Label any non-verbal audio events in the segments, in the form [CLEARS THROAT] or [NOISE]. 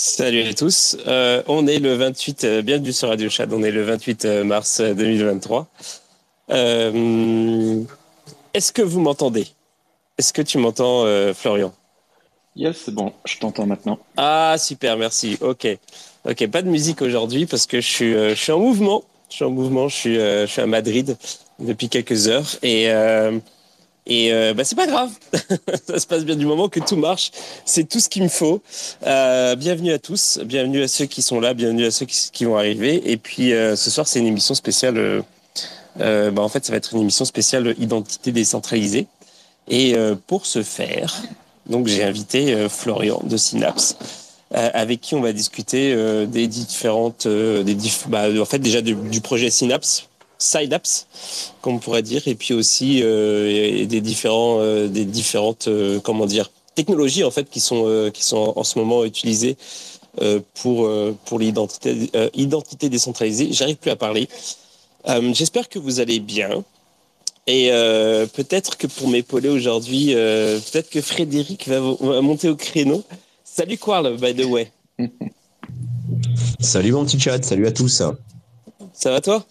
Salut à tous. Euh, on est le 28, euh, bienvenue sur Radio Chat, on est le 28 euh, mars 2023. Euh, Est-ce que vous m'entendez? Est-ce que tu m'entends, Florian? Yes, c'est bon, je t'entends maintenant. Ah, super, merci. Ok. Ok, pas de musique aujourd'hui parce que je suis, je suis en mouvement. Je suis en mouvement, je suis, je suis à Madrid depuis quelques heures et, et euh, bah, c'est pas grave. [LAUGHS] Ça se passe bien du moment que tout marche. C'est tout ce qu'il me faut. Euh, bienvenue à tous, bienvenue à ceux qui sont là, bienvenue à ceux qui, vont arriver. Et puis euh, ce soir, c'est une émission spéciale. euh, euh, bah, en fait, ça va être une émission spéciale identité décentralisée. Et euh, pour ce faire, donc j'ai invité Florian de Synapse, avec qui on va discuter des différentes, des diff- bah, en fait déjà du projet Synapse, Synapse, comme on pourrait dire, et puis aussi euh, et des différents, euh, des différentes, euh, comment dire, technologies en fait qui sont qui sont en ce moment utilisées pour pour l'identité identité décentralisée. J'arrive plus à parler. J'espère que vous allez bien. Et euh, peut-être que pour m'épauler aujourd'hui, euh, peut-être que Frédéric va, va monter au créneau. Salut Quarl, by the way. [LAUGHS] Salut mon petit chat, salut à tous. Ça va toi?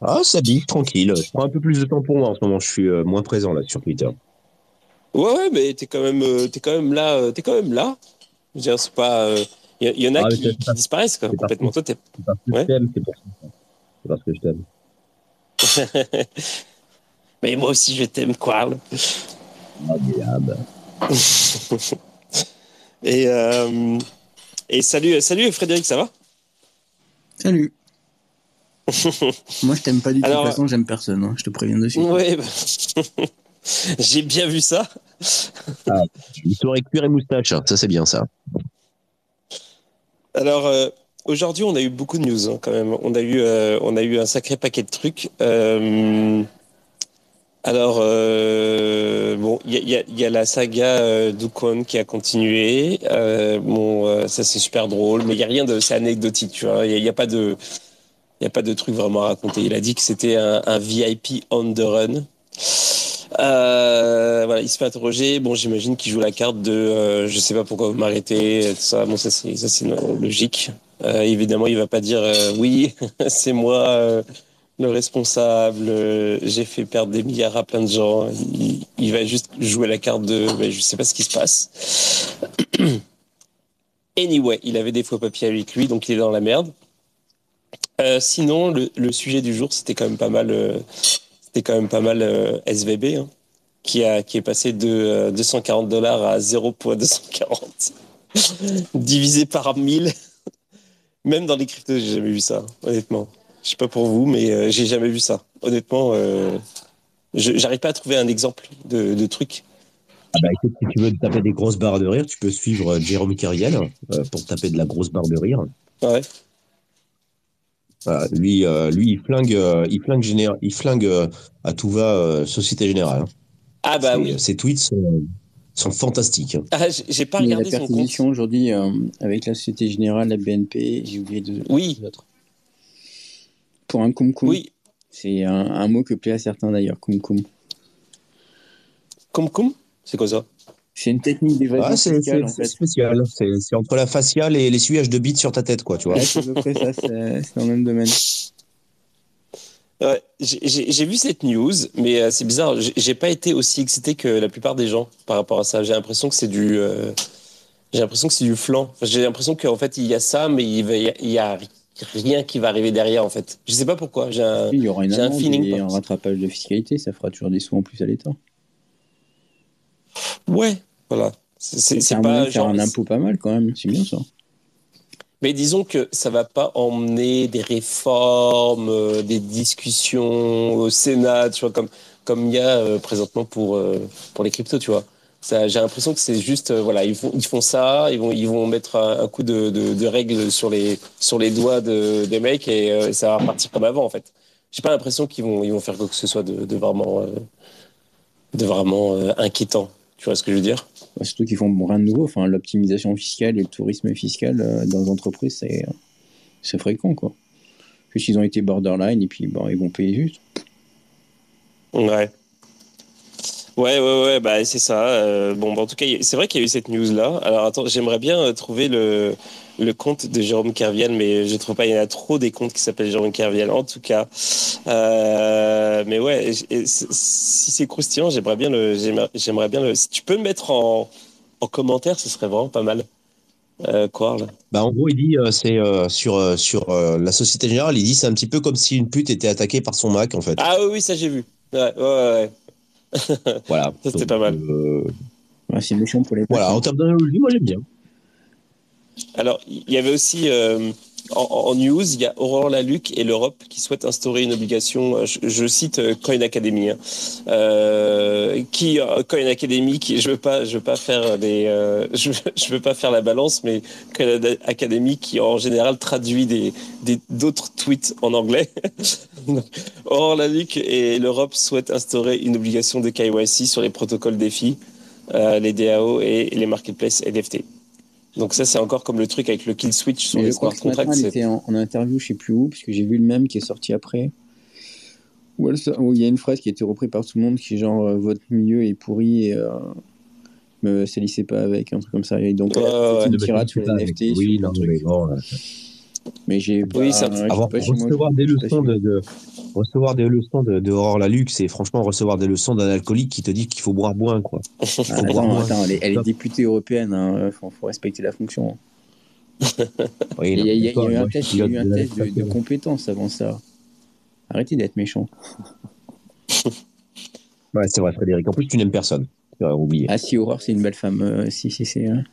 Ah, ça dit, tranquille. Je prends un peu plus de temps pour moi en ce moment, je suis euh, moins présent là sur Twitter. Ouais, ouais, mais t'es quand même, euh, t'es quand même là, euh, t'es quand même là. Je veux dire, c'est pas, il y, y en a Ah, qui, qui pas- disparaissent quoi, complètement. Toi, t'es. C'est parce que Ouais. je t'aime, c'est pour ça. C'est parce que je t'aime. [LAUGHS] mais moi aussi, je t'aime, Quarl. Ah, diable. [LAUGHS] Et euh, et salut, salut Frédéric, ça va? Salut. [LAUGHS] Moi, je t'aime pas du tout. Alors, de toute façon, j'aime personne. hein, Je te préviens dessus. Ouais. bah, [LAUGHS] J'ai bien vu ça. Une soirée cuir et moustache, ça c'est bien ça. Alors euh, aujourd'hui, on a eu beaucoup de news hein, quand même. On a eu, euh, on a eu un sacré paquet de trucs. Euh, alors euh, bon, il y a, il y, a, il y a la saga euh, Dukon qui a continué. Euh, bon, euh, ça c'est super drôle, mais il y a rien de, c'est anecdotique, tu vois. Il y y a pas de, il y a pas de truc vraiment à raconter. Il a dit que c'était un, VIP on the run. Euh, voilà, il se fait interroger. Bon, j'imagine qu'il joue la carte de euh, je sais pas pourquoi vous m'arrêtez, ça. Bon, ça c'est logique. Euh, évidemment, il va pas dire euh, oui, [LAUGHS] c'est moi le responsable. J'ai fait perdre des milliards à plein de gens. Il, va juste jouer la carte de ben, je sais pas ce qui se passe. [CLEARS THROAT] Anyway, il avait des faux papiers avec lui, donc il est dans la merde. Euh, sinon, le, le sujet du jour, c'était quand même pas mal. euh, c'était quand même pas mal euh, SVB, hein, qui, a, qui est passé de euh, 240 dollars à 0.240, [LAUGHS] divisé par 1000. [LAUGHS] Même dans les cryptos, j'ai jamais vu ça, honnêtement. Je sais pas pour vous, mais j'ai jamais vu ça. Honnêtement, j'arrive pas à trouver un exemple de, de truc. Ah bah écoute, si tu veux te taper des grosses barres de rire, tu peux suivre Jérôme euh, pour taper de la grosse barre de rire. Ouais. Voilà, lui, euh, lui, il flingue, euh, il flingue, il flingue euh, à tout va euh, Société Générale. hein. Ah bah Ses- oui. Ses tweets sont, sont fantastiques. Ah, j'ai- j'ai pas Il y a la regardé son compte. perquisition aujourd'hui euh, avec la Société Générale, la BNP, j'ai oublié deux Oui. deux autres. Pour un kumkum. Oui. C'est un, un mot que plaît à certains d'ailleurs, kumkum. Cum cum C'est quoi ça? C'est une technique d'évasion Ah, en fait. spécial. C'est entre la faciale et l'essuyage de bite sur ta tête, quoi, tu vois. Ouais, c'est à peu près ça, c'est dans le même domaine. Ouais, j'ai- vu cette news, mais euh, c'est bizarre. J'ai pas été aussi excité que la plupart des gens par rapport à ça. J'ai l'impression que c'est du, euh, j'ai l'impression que c'est du flan. Enfin, j'ai l'impression qu'en fait il y a ça, mais il va, il y a rien qui va arriver derrière en fait. Je sais pas pourquoi. J'ai un, Il y aura une un feeling, et un rattrapage de fiscalité, ça fera toujours des sous en plus à l'État. Ouais, voilà. C'est- pas genre. un impôt pas mal quand même, c'est bien ça. Mais disons que ça va pas emmener des réformes, euh, des discussions au Sénat, tu vois, comme comme il y a euh, présentement pour euh, pour les cryptos, tu vois. J'ai l'impression que c'est juste, euh, voilà, ils font ils font ça, ils vont ils vont mettre un, un coup de, de, de règle sur les sur les doigts de, des mecs et euh, ça va repartir comme avant en fait. J'ai pas l'impression qu'ils vont ils vont faire quoi que ce soit de, de vraiment de vraiment euh, inquiétant. Tu vois ce que je veux dire? Bah, surtout qu'ils font rien de nouveau. Enfin, l'optimisation fiscale et le tourisme fiscal euh, dans les entreprises, c'est, c'est fréquent, quoi. Juste, ils ont été borderline et puis bon, ils vont payer juste. Ouais. Ouais, ouais, ouais, bah c'est ça. Euh, bon, bah, en tout cas, c'est vrai qu'il y a eu cette news là. Alors attends, j'aimerais bien euh, trouver le, le compte de Jérôme Kerviel, mais je trouve pas. Il y en a trop des comptes qui s'appellent Jérôme Kerviel. En tout cas, euh, mais ouais, si c'est croustillant, j'aimerais bien le, j'aimerais bien le. Si tu peux me mettre en, en commentaire, ce serait vraiment pas mal. Euh, quoi bah, En gros, il dit, euh, c'est euh, sur, sur la Société Générale, il dit c'est un petit peu comme si une pute était attaquée par son Mac, en fait. Ah oui ça j'ai vu. Ouais, ouais, ouais. [LAUGHS] voilà. Ça, c'était pas mal. Ouais, c'est méchant pour les Voilà, en termes d'analogie, moi j'aime bien. Alors, il y avait aussi en, news, il y a Aurore Laluc et l'Europe qui souhaitent instaurer une obligation. Euh, je, cite euh, Coin Academy, hein, euh, qui Coin Academy, qui je veux pas, je veux pas faire des, [LAUGHS] je, je, veux pas faire la balance, mais Coin Academy qui en général traduit des d'autres tweets en anglais. [LAUGHS] Aurore Laluc et l'Europe souhaitent instaurer une obligation de KYC sur les protocoles défis, les DAO et les marketplaces NFT. Donc ça, c'est encore comme le truc avec le kill switch sur les smart contracts. Elle était en, interview, je sais plus où, puisque j'ai vu le même qui est sorti après, où, il y a une phrase qui a été reprise par tout le monde, qui est genre euh, votre milieu est pourri et euh, me salissez pas avec un truc comme ça. Et donc, ouais, une tirade sur les NFT. Oui, non, mais bon, mais j'ai oui, ça, avoir, recevoir des leçons de, recevoir des leçons de, de Aurore Laluc, c'est franchement recevoir des leçons d'un alcoolique qui te dit qu'il faut boire moins quoi. [LAUGHS] Ah, attends, attends, elle, est, députée européenne, hein. faut, faut, respecter la fonction. [LAUGHS] il, y a, eu un test, eu un test de, de compétences avant ça. Arrêtez d'être méchant. ouais, c'est vrai, Frédéric. En plus, tu n'aimes personne. Tu oublié. Ah si, Aurore, c'est une belle femme. Euh, si, si, c'est. Hein.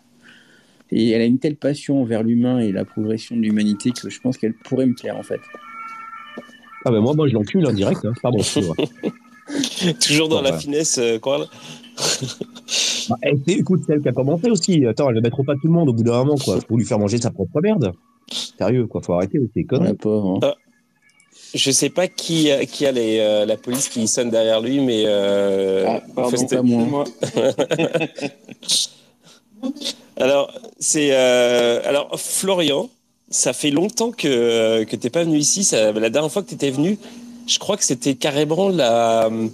Et elle a une telle passion envers l'humain et la progression de l'humanité que je pense qu'elle pourrait me plaire en fait. Ah ben moi, moi je l'encule en direct. Hein. Pardon. [LAUGHS] Toujours dans la finesse, euh, quoi. [LAUGHS] bah, écoute, c'est elle qui a commencé aussi. Attends, elle ne mettra pas tout le monde au bout d'un moment, quoi. Faut lui faire manger sa propre merde. Sérieux, quoi. Faut arrêter, c'est con. Ouais, pauvre, hein. ah, je sais pas qui, qui a les, euh, la police qui sonne derrière lui, mais. Euh, ah, pardon, pas moi. [LAUGHS] Alors, c'est euh, alors Florian, ça fait longtemps que que t'es pas venu ici. Ça, la dernière fois que tu étais venu, je crois que c'était carrément la euh,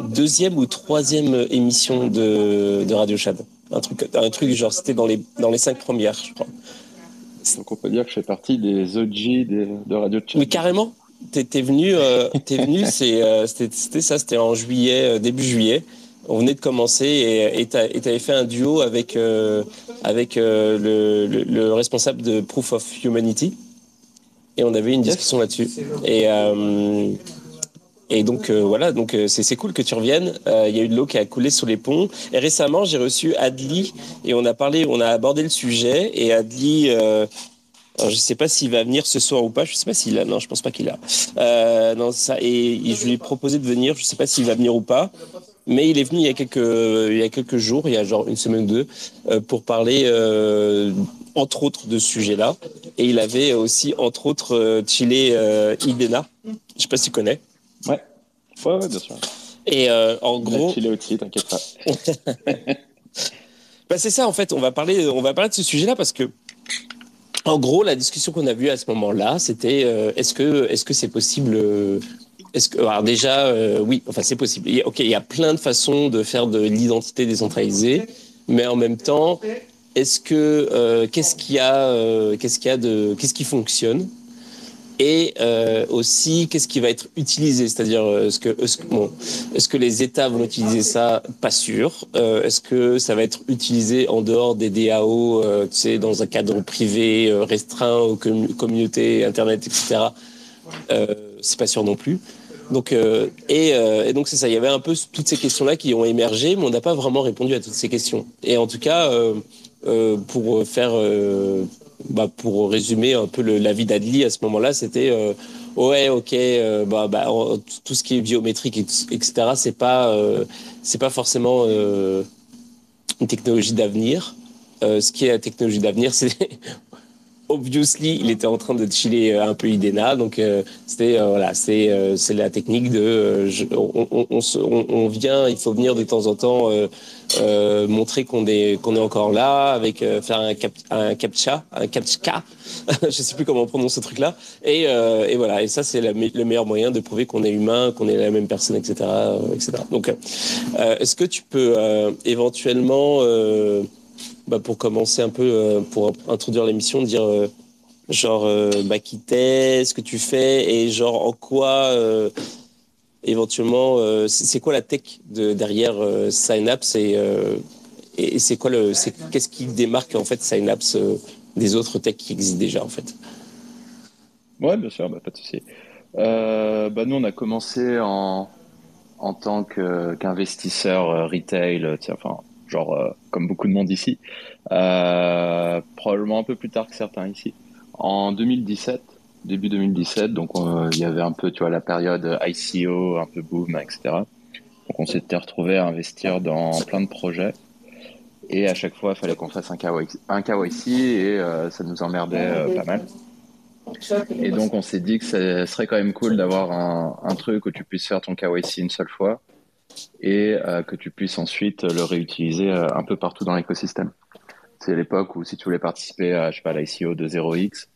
deuxième ou troisième émission de, de Radio Chad. Un truc, un truc genre c'était dans les dans les cinq premières, je crois. Donc on peut dire que je fais partie des OG de, Radio Chad. Oui, carrément. T'es venu, euh, es venu, c'est c'était ça, c'était en juillet, début juillet on venait de commencer et tu avais fait un duo avec, euh, avec euh, le, le, responsable de Proof of Humanity. Et on avait une discussion là-dessus. Et, euh, et donc voilà, donc c'est cool que tu reviennes. Il y a eu de l'eau qui a coulé sous les ponts. Et récemment, j'ai reçu Adli et on a parlé, on a abordé le sujet. Et Adli, alors, je sais pas s'il va venir ce soir ou pas. Je sais pas s'il a. Non, je pense pas qu'il a. Euh, non, ça. Et je lui ai proposé de venir. Je sais pas s'il va venir ou pas. Mais il est venu il y a quelques, il y a quelques jours, il y a genre une semaine ou deux, euh, pour parler, euh, entre autres, de ce sujet-là. Et il avait aussi, entre autres, euh, chillé euh, Idena. Je sais pas si tu connais. Ouais. Ouais, ouais, bien sûr. Et euh, en gros. Chillé aussi, t'inquiète pas. [LAUGHS] bah, c'est ça, en fait. On va parler, on va parler de ce sujet-là parce que en gros, la discussion qu'on a vue à ce moment-là, c'était euh, est-ce que est-ce que c'est possible euh, Alors déjà euh, oui, enfin c'est possible. ok, il y a plein de façons de faire de l'identité décentralisée, mais en même temps, est-ce que qu'est-ce qu'il y a qu'est-ce qu'il y a de qu'est-ce qui fonctionne? Et euh, aussi qu'est-ce qui va être utilisé, c'est-à-dire euh, est-ce que est-ce, que les États vont utiliser ça? Pas sûr. Euh, est-ce que ça va être utilisé en dehors des DAO, euh, tu sais, dans un cadre privé euh, restreint aux communautés internet, etc. c'est pas sûr non plus. Donc et, et, donc c'est ça. Il y avait un peu toutes ces questions-là qui ont émergé, mais on n'a pas vraiment répondu à toutes ces questions. Et en tout cas, pour faire bah, pour résumer un peu l'avis d'Adli à ce moment-là, c'était euh, ouais, ok, euh, bah, bah, tout ce qui est biométrique, etc. C'est pas, euh, c'est pas forcément une technologie d'avenir. ce qui est la technologie d'avenir, [LAUGHS] c'est obviously, il était en train de chiller un peu Idena. Donc, c'était voilà, c'est c'est la technique de on, on, on, on, vient, il faut venir de temps en temps montrer qu'on est qu'on est encore là, avec faire un, cap, un captcha, un captcha. [LAUGHS] je sais plus comment on prononce ce truc-là. Et, et voilà, et ça c'est le meilleur moyen de prouver qu'on est humain, qu'on est la même personne, etc., etc. Donc, est-ce que tu peux éventuellement bah, pour commencer un peu, euh, pour introduire l'émission, dire euh, genre euh, bah, qui t'es, ce que tu fais et genre en quoi éventuellement, c'est quoi la tech de, derrière Synapse et, et c'est quoi le, qu'est-ce qui démarque en fait Synapse des autres techs qui existent déjà en fait? Ouais, bien sûr, bah, pas de souci. bah, nous, on a commencé en, en tant qu'investisseur retail, enfin, genre euh, comme beaucoup de monde ici, euh, probablement un peu plus tard que certains ici. En 2017, début 2017, donc il y avait un peu, tu vois, la période ICO, un peu boom, etc. Donc on s'était retrouvé à investir dans plein de projets. Et à chaque fois, il fallait qu'on fasse un KYC, un KYC et euh, ça nous emmerdait pas mal. Et donc on s'est dit que ce serait quand même cool d'avoir un, un, truc où tu puisses faire ton KYC une seule fois et euh, que tu puisses ensuite le réutiliser euh, un peu partout dans l'écosystème. C'est l'époque où si tu voulais participer à, je sais pas, l'ICO de 0x,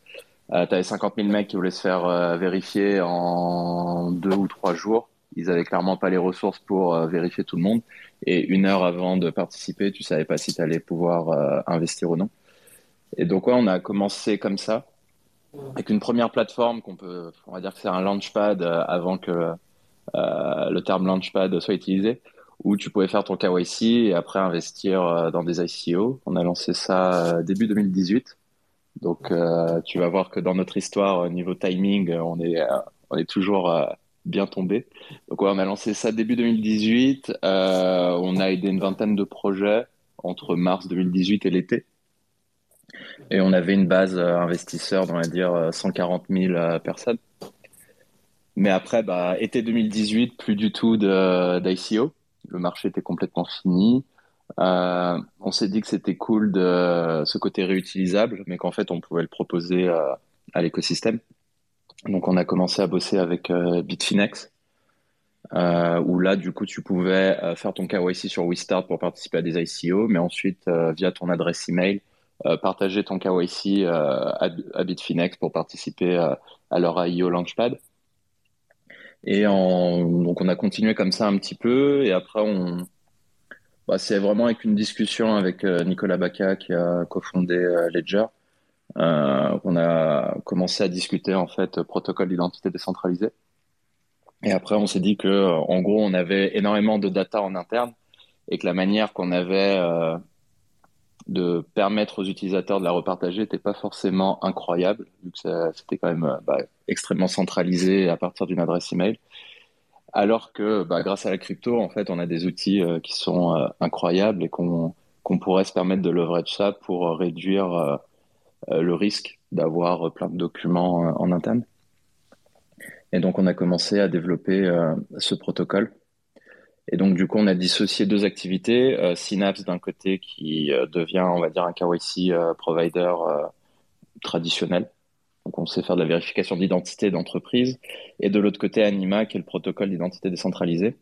euh, tu avais 50 000 mecs qui voulaient se faire euh, vérifier en deux ou trois jours. Ils avaient clairement pas les ressources pour vérifier tout le monde. Et une heure avant de participer, tu savais pas si tu allais pouvoir investir ou non. Et donc, ouais, on a commencé comme ça, avec une première plateforme qu'on peut, on va dire que c'est un launchpad avant que euh, le terme Launchpad soit utilisé, où tu pouvais faire ton KYC et après investir euh, dans des ICO. On a lancé ça euh, début 2018. Donc, tu vas voir que dans notre histoire, au niveau timing, on est, on est toujours bien tombé. Donc, ouais, on a lancé ça début 2018. on a aidé une vingtaine de projets entre mars 2018 et l'été. Et on avait une base investisseur, on va dire 140 000 personnes. Mais après, bah, été 2018, plus du tout d'ICO. Le marché était complètement fini. Euh, on s'est dit que c'était cool de ce côté réutilisable, mais qu'en fait, on pouvait le proposer euh, à l'écosystème. Donc, on a commencé à bosser avec euh, Bitfinex, où là, du coup, tu pouvais faire ton KYC sur WeStart pour participer à des ICO, mais ensuite, via ton adresse email, partager ton KYC à, à, Bitfinex pour participer à leur IO Launchpad. Et en, donc on a continué comme ça un petit peu. Et après, on, bah, c'est vraiment avec une discussion avec euh, Nicolas Baca qui a cofondé euh, Ledger. Euh, on a commencé à discuter en fait protocole d'identité décentralisé. Et après, on s'est dit que en gros, on avait énormément de data en interne et que la manière qu'on avait euh, de permettre aux utilisateurs de la repartager n'était pas forcément incroyable, vu que c'était quand même bah, extrêmement centralisé à partir d'une adresse email. Alors que bah, grâce à la crypto, en fait, on a des outils euh, qui sont euh, incroyables et qu'on pourrait se permettre de leverage ça pour euh, réduire le risque d'avoir plein de documents en interne. Et donc, on a commencé à développer ce protocole et donc, du coup, on a dissocié deux activités. Euh, Synapse, d'un côté, qui euh, devient, on va dire, un KYC euh, provider traditionnel. Donc, on sait faire de la vérification d'identité d'entreprise. Et de l'autre côté, Anima, qui est le protocole d'identité décentralisée,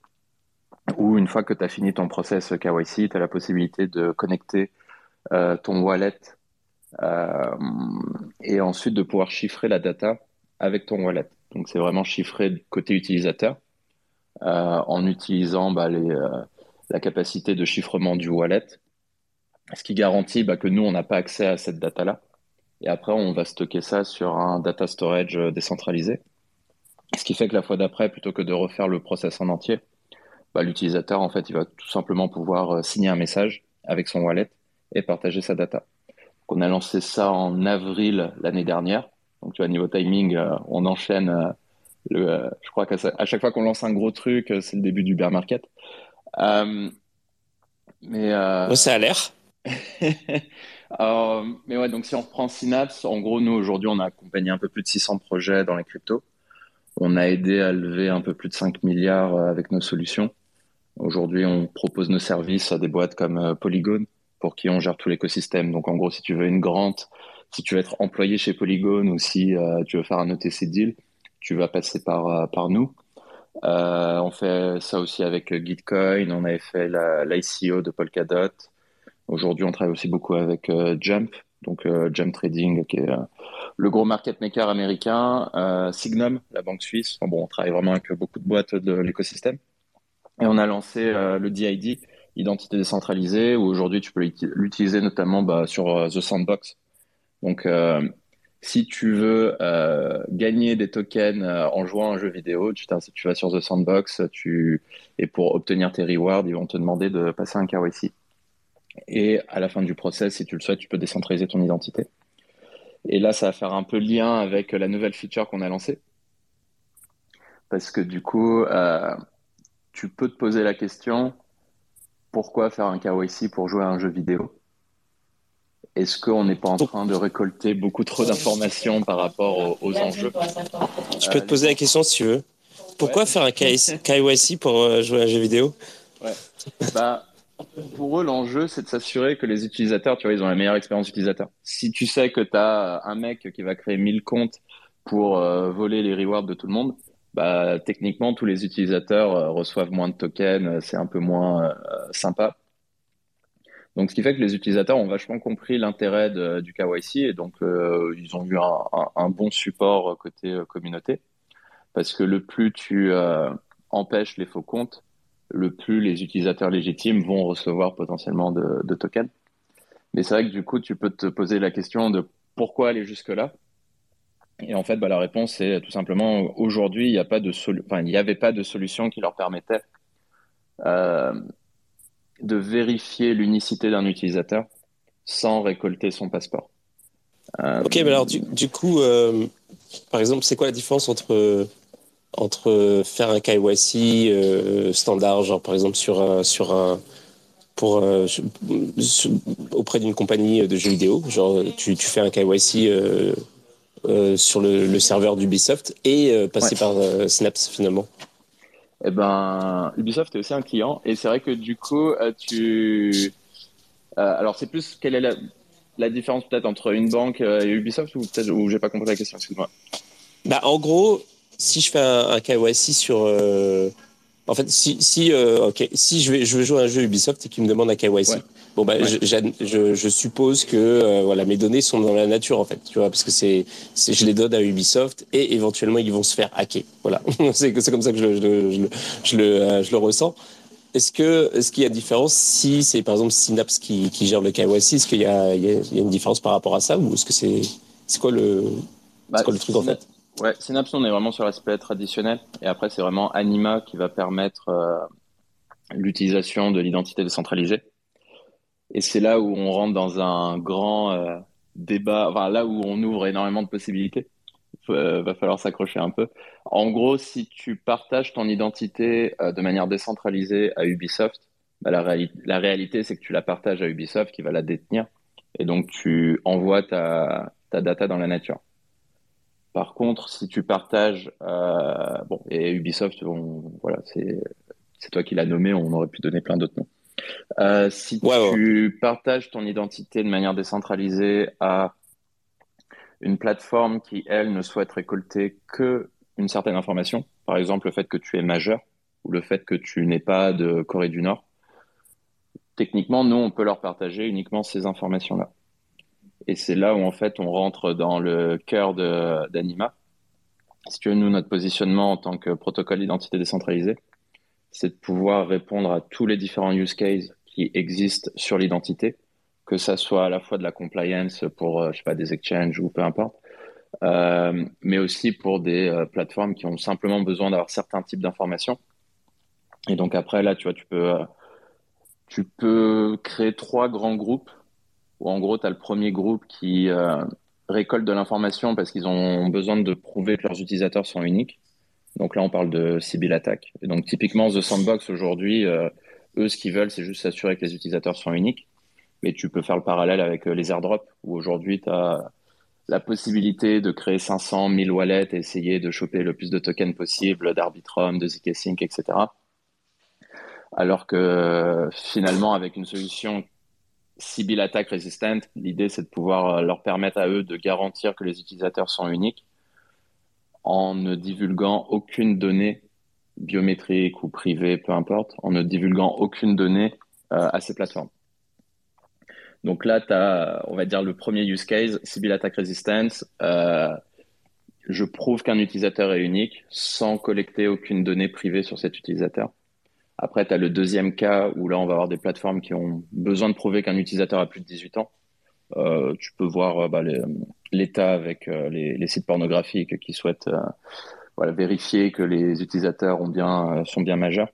où une fois que tu as fini ton process KYC, tu as la possibilité de connecter ton wallet et ensuite de pouvoir chiffrer la data avec ton wallet. Donc, c'est vraiment chiffré côté utilisateur. Euh, en utilisant bah, euh, la capacité de chiffrement du wallet, ce qui garantit bah, que nous, on n'a pas accès à cette data-là. Et après, on va stocker ça sur un data storage euh, décentralisé. Ce qui fait que la fois d'après, plutôt que de refaire le process en entier, bah, l'utilisateur, en fait, il va tout simplement pouvoir signer un message avec son wallet et partager sa data. On a lancé ça en avril l'année dernière. Donc, tu vois, niveau timing, on enchaîne le, euh, je crois qu'à chaque fois qu'on lance un gros truc, euh, c'est le début du bear market. Euh, mais euh... ça a l'air. [LAUGHS] mais ouais, donc si on reprend Synapse, en gros, nous aujourd'hui, on a accompagné un peu plus de 600 projets dans les cryptos. On a aidé à lever un peu plus de 5 milliards avec nos solutions. Aujourd'hui, on propose nos services à des boîtes comme Polygon pour qui on gère tout l'écosystème. Donc en gros, si tu veux une grande si tu veux être employé chez Polygon ou si tu veux faire un OTC deal, tu vas passer par, par nous. on fait ça aussi avec Gitcoin, on avait fait l'ICO de Polkadot. Aujourd'hui, on travaille aussi beaucoup avec Jump, donc Jump Trading, qui est le gros market maker américain, Signum, la banque suisse. bon, on travaille vraiment avec beaucoup de boîtes de l'écosystème. Et on a lancé le DID, identité décentralisée, où aujourd'hui tu peux l'utiliser notamment bah, sur euh, The Sandbox. Donc, euh, si tu veux euh, gagner des tokens en jouant à un jeu vidéo, tu, vas sur The Sandbox, et pour obtenir tes rewards, ils vont te demander de passer un KYC. Et à la fin du process, si tu le souhaites, tu peux décentraliser ton identité. Et là, ça va faire un peu lien avec la nouvelle feature qu'on a lancée. Parce que du coup, tu peux te poser la question, pourquoi faire un KYC pour jouer à un jeu vidéo? Est-ce qu'on n'est pas en train de récolter beaucoup trop d'informations par rapport aux, enjeux Je peux te poser la question si tu veux. Pourquoi faire un KYC pour euh, jouer à un jeu vidéo? Ouais. bah, Pour eux, l'enjeu, c'est de s'assurer que les utilisateurs, tu vois, ils ont la meilleure expérience utilisateur. Si tu sais que tu as un mec qui va créer 1000 comptes pour euh, voler les rewards de tout le monde, bah, techniquement, tous les utilisateurs euh, reçoivent moins de tokens, c'est un peu moins euh, sympa. Donc, ce qui fait que les utilisateurs ont vachement compris l'intérêt du KYC et donc ils ont eu un, bon support côté communauté. Parce que le plus tu empêches les faux comptes, le plus les utilisateurs légitimes vont recevoir potentiellement de, tokens. Mais c'est vrai que du coup, tu peux te poser la question de pourquoi aller jusque-là et en fait, bah, la réponse est tout simplement aujourd'hui, il n'y avait pas de solution qui leur permettait euh, de vérifier l'unicité d'un utilisateur sans récolter son passeport. Euh, ok, mais alors du, coup, euh, par exemple, c'est quoi la différence entre entre faire un KYC standard, genre par exemple sur un, sur un pour auprès d'une compagnie de jeux vidéo, genre tu, tu fais un KYC euh, sur le, serveur d'Ubisoft et euh, passer par euh, Snaps finalement? Eh ben, Ubisoft est aussi un client et c'est vrai que du coup, tu. alors, c'est plus quelle est la, différence peut-être entre une banque et Ubisoft ou peut-être ou j'ai pas compris la question, excuse-moi. Bah, en gros, si je fais un, un KYC sur. En fait, si, si, ok, si je, vais, je veux jouer à un jeu Ubisoft et qu'il me demande un KYC, Bon, bah, je, je, suppose que euh, voilà, mes données sont dans la nature, en fait, tu vois, parce que c'est, je les donne à Ubisoft et éventuellement ils vont se faire hacker. Voilà, [LAUGHS] c'est, comme ça que je, je, je le, euh, je le ressens. Est-ce, que, est-ce qu'il y a différence si c'est par exemple Synapse qui, qui gère le KYC Est-ce qu'il y a, il y a, une différence par rapport à ça ou est-ce que c'est, c'est quoi le, bah, quoi le truc en fait? Ouais, Synapse, on est vraiment sur l'aspect traditionnel et après, c'est vraiment Anima qui va permettre euh, l'utilisation de l'identité décentralisée. Et c'est là où on rentre dans un grand euh, débat, enfin là où on ouvre énormément de possibilités. Il euh, va falloir s'accrocher un peu. En gros, si tu partages ton identité euh, de manière décentralisée à Ubisoft, bah, la, la, réalité, c'est que tu la partages à Ubisoft qui va la détenir. Et donc, tu envoies ta, ta data dans la nature. Par contre, si tu partages, bon, et Ubisoft, voilà, c'est toi qui l'as nommé, on aurait pu donner plein d'autres noms. Euh, si tu partages ton identité de manière décentralisée à une plateforme qui, elle, ne souhaite récolter que une certaine information, par exemple le fait que tu es majeur ou le fait que tu n'es pas de Corée du Nord, techniquement, nous, on peut leur partager uniquement ces informations-là. Et c'est là où, en fait, on rentre dans le cœur d'Anima. Si tu veux, nous, notre positionnement en tant que protocole d'identité décentralisée, c'est de pouvoir répondre à tous les différents use cases qui existent sur l'identité, que ça soit à la fois de la compliance pour, euh, je sais pas, des exchanges ou peu importe, euh, mais aussi pour des euh, plateformes qui ont simplement besoin d'avoir certains types d'informations. Et donc après, là, tu vois, tu peux, tu peux créer trois grands groupes, où en gros, tu as le premier groupe qui récolte de l'information parce qu'ils ont besoin de prouver que leurs utilisateurs sont uniques. Donc là, on parle de Sibyl Attack. Et donc typiquement, The Sandbox aujourd'hui, euh, eux, ce qu'ils veulent, c'est juste s'assurer que les utilisateurs sont uniques. Mais tu peux faire le parallèle avec euh, les airdrops, où aujourd'hui, tu as la possibilité de créer 500, 1000 wallets et essayer de choper le plus de tokens possible d'Arbitrum, de zk-sync, etc. Alors que finalement, avec une solution Sibyl Attack Resistant, l'idée c'est de pouvoir leur permettre à eux de garantir que les utilisateurs sont uniques en ne divulguant aucune donnée biométrique ou privée, peu importe, en ne divulguant aucune donnée à ces plateformes. Donc là, tu as, on va dire, le premier use case, Sibyl Attack Resistance. Euh, je prouve qu'un utilisateur est unique sans collecter aucune donnée privée sur cet utilisateur. Après, tu as le deuxième cas où là, on va avoir des plateformes qui ont besoin de prouver qu'un utilisateur a plus de 18 ans. Euh, tu peux voir euh, bah, l'état avec euh, les, sites pornographiques qui souhaitent euh, vérifier que les utilisateurs ont bien, sont bien majeurs.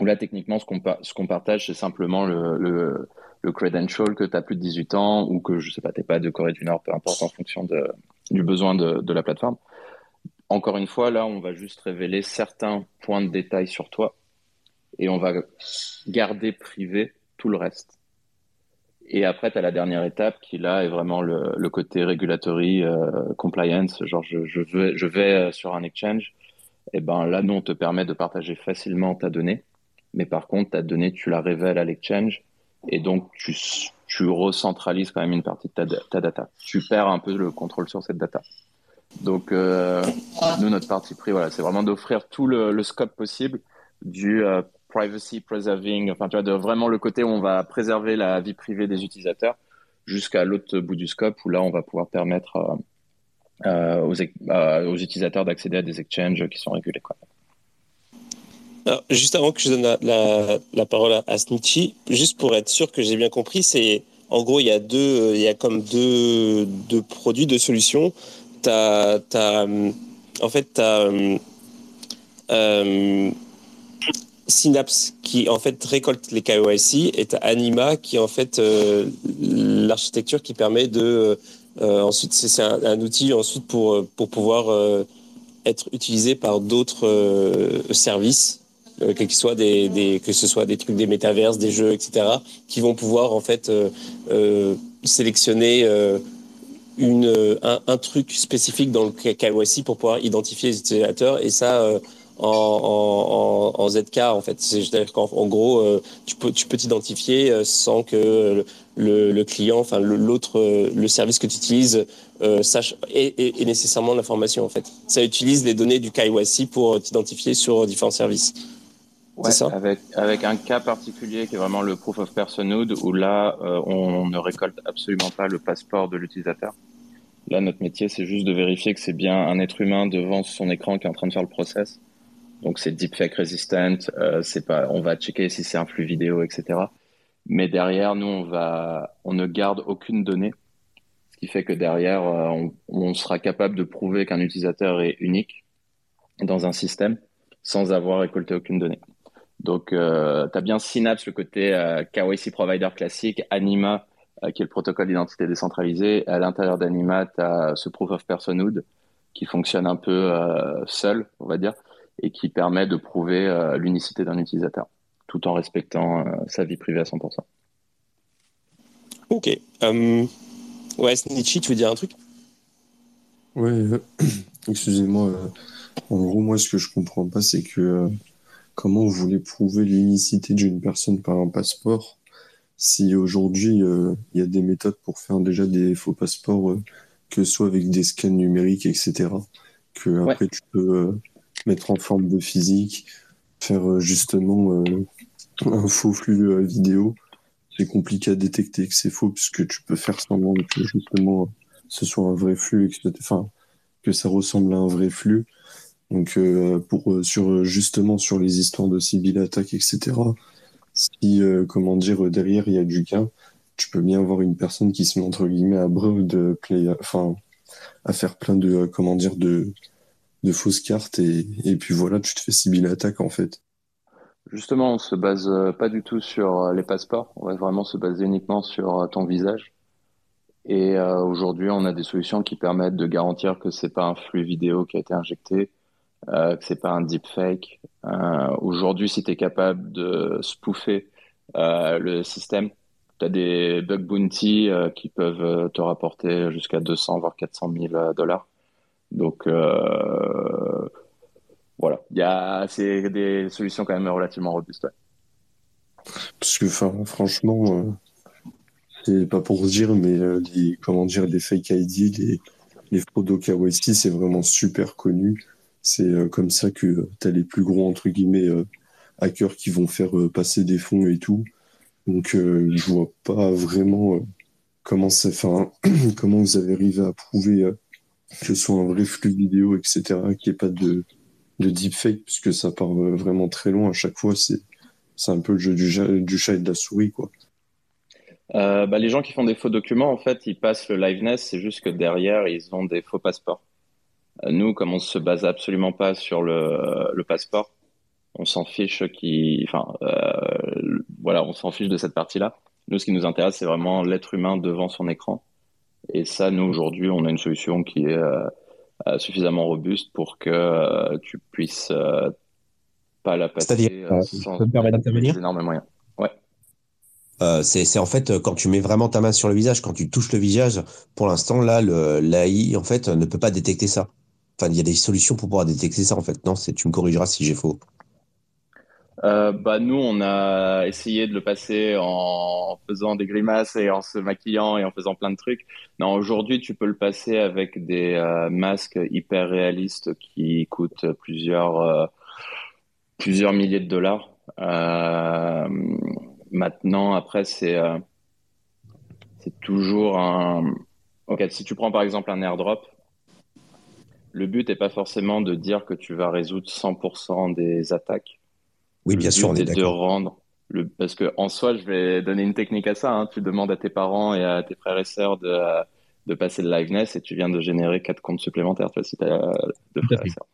Où là, techniquement, ce qu'on partage, c'est simplement le, credential que tu as plus de 18 ans ou que je sais pas, tu pas de Corée du Nord, peu importe en fonction du besoin de, de, la plateforme. Encore une fois, là, on va juste révéler certains points de détail sur toi et on va garder privé tout le reste. Et après, tu as la dernière étape qui, là, est vraiment le, côté regulatory euh, compliance. Genre, je, je, vais, euh, sur un exchange. Et ben là, nous, on te permet de partager facilement ta donnée. Mais par contre, ta donnée, tu la révèles à l'exchange et donc tu, tu recentralises quand même une partie de ta, ta, data. Tu perds un peu le contrôle sur cette data. Donc euh, nous, notre partie pris, voilà, c'est vraiment d'offrir tout le, scope possible du privacy preserving, enfin tu vois, de vraiment le côté où on va préserver la vie privée des utilisateurs jusqu'à l'autre bout du scope où là on va pouvoir permettre euh, euh aux, euh, aux, utilisateurs d'accéder à des exchanges qui sont régulés. Quoi. Juste avant que je donne la, parole à, Snitchy, juste pour être sûr que j'ai bien compris, c'est en gros il y a deux, il y a comme deux, produits, deux solutions. T'as, as, en fait, tu as Synapse qui en fait récolte les KYC et Anima qui en fait euh, l'architecture qui permet de euh, ensuite c'est un, outil ensuite pour pour pouvoir euh, être utilisé par d'autres services que, soit des, que ce soit des trucs des métaverses, des jeux, etc., qui vont pouvoir en fait sélectionner une, un, truc spécifique dans le KYC pour pouvoir identifier les utilisateurs et ça en, en, en, ZK en fait. C'est-à-dire qu'en en gros, euh, tu peux tu peux t'identifier sans que le, le client, enfin l'autre, le service que tu utilises euh, sache et, et, nécessairement l'information en fait. Ça utilise les données du KYC pour t'identifier sur différents services. Ouais, ça? avec, avec un cas particulier qui est vraiment le proof of personhood où là, euh, on ne récolte absolument pas le passeport de l'utilisateur. Là, notre métier, c'est juste de vérifier que c'est bien un être humain devant son écran qui est en train de faire le process. Donc, c'est deepfake resistant. Euh, c'est pas, on va checker si c'est un flux vidéo, etc. Mais derrière, nous, on va, on ne garde aucune donnée. Ce qui fait que derrière, euh, on, sera capable de prouver qu'un utilisateur est unique dans un système sans avoir récolté aucune donnée. Donc, euh, tu as bien Synapse, le côté euh, KYC provider classique, Anima, euh, qui est le protocole d'identité décentralisé. À l'intérieur d'Anima, tu as ce proof of personhood qui fonctionne un peu seul, on va dire, et qui permet de prouver euh, l'unicité d'un utilisateur, tout en respectant euh, sa vie privée à 100%. Ok. Um, ouais, Snitchy, tu veux dire un truc? Ouais, [CLEARS THROAT] excusez-moi. en gros, moi, ce que je comprends pas, c'est que comment vous voulez prouver l'unicité d'une personne par un passeport si aujourd'hui euh, il y a des méthodes pour faire déjà des faux passeports, euh, que ce soit avec des scans numériques, etc. Que après ouais. tu peux euh, mettre en forme de physique, faire euh, justement euh, un faux flux vidéo. C'est compliqué à détecter que c'est faux puisque tu peux faire semblant que justement ce soit un vrai flux, etc. Enfin, que ça ressemble à un vrai flux. Donc euh, pour sur justement sur les histoires de Sibyl attaque etc. Si euh, comment dire derrière il y a du gain, tu peux bien avoir une personne qui se met entre guillemets à broad play, enfin à faire plein de euh, comment dire de de fausses cartes et, puis voilà tu te fais Sibyl attaque en fait. Justement, on se base pas du tout sur les passeports. On va vraiment se baser uniquement sur ton visage. Et euh, aujourd'hui, on a des solutions qui permettent de garantir que c'est pas un flux vidéo qui a été injecté, euh, que c'est pas un deepfake. Euh, Aujourd'hui, si tu es capable de spoofer euh, le système, tu as des bug bounty euh, qui peuvent euh, te rapporter jusqu'à 200 voire 400 000 dollars. Donc euh, voilà, il y a c'est des solutions quand même relativement robustes. Ouais. Parce que franchement, c'est pas pour dire, mais euh, les, comment dire, les fake ID, les, les fraudes au KYC, c'est vraiment super connu. C'est euh, comme ça que tu as les plus gros, entre guillemets, euh, hackers qui vont faire euh, passer des fonds et tout. Donc, euh, je vois pas vraiment euh, comment ça, [CLEARS THROAT] comment vous avez arrivé à prouver euh, que ce soit un vrai flux vidéo, etc., qu'il n'y ait pas de, de deepfake, puisque ça part euh, vraiment très loin. À chaque fois, c'est, un peu le jeu du, chat et de la souris, quoi. Euh, bah, les gens qui font des faux documents, en fait, ils passent le liveness, c'est juste que derrière, ils ont des faux passeports. Euh, Nous, comme on se base absolument pas sur le, le passeport, on s'en fiche enfin, voilà, on s'en fiche de cette partie-là. Nous, ce qui nous intéresse, c'est vraiment l'être humain devant son écran. Et ça, nous, aujourd'hui, on a une solution qui est euh, euh, suffisamment robuste pour que euh, tu puisses pas la passer C'est-à-dire, sans me permettre d'intervenir énormément moyens. Ouais. Euh, c'est en fait quand tu mets vraiment ta main sur le visage, quand tu touches le visage, pour l'instant là, le l'AI en fait ne peut pas détecter ça. Enfin, il y a des solutions pour pouvoir détecter ça en fait. Non, tu me corrigeras si j'ai faux. Euh, bah nous, on a essayé de le passer en faisant des grimaces et en se maquillant et en faisant plein de trucs. Non, aujourd'hui, tu peux le passer avec des euh, masques hyper réalistes qui coûtent plusieurs euh, plusieurs milliers de dollars. Maintenant, après, c'est c'est toujours un. Ok, si tu prends par exemple un airdrop, le but n'est pas forcément de dire que tu vas résoudre 100% des attaques. Oui, bien sûr, on but est est de d'accord. rendre le parce que en soi, je vais donner une technique à ça. hein. Tu demandes à tes parents et à tes frères et sœurs de de passer le liveness et tu viens de générer quatre comptes supplémentaires. Tu vois, si tu as deux Tout à frères et sœurs.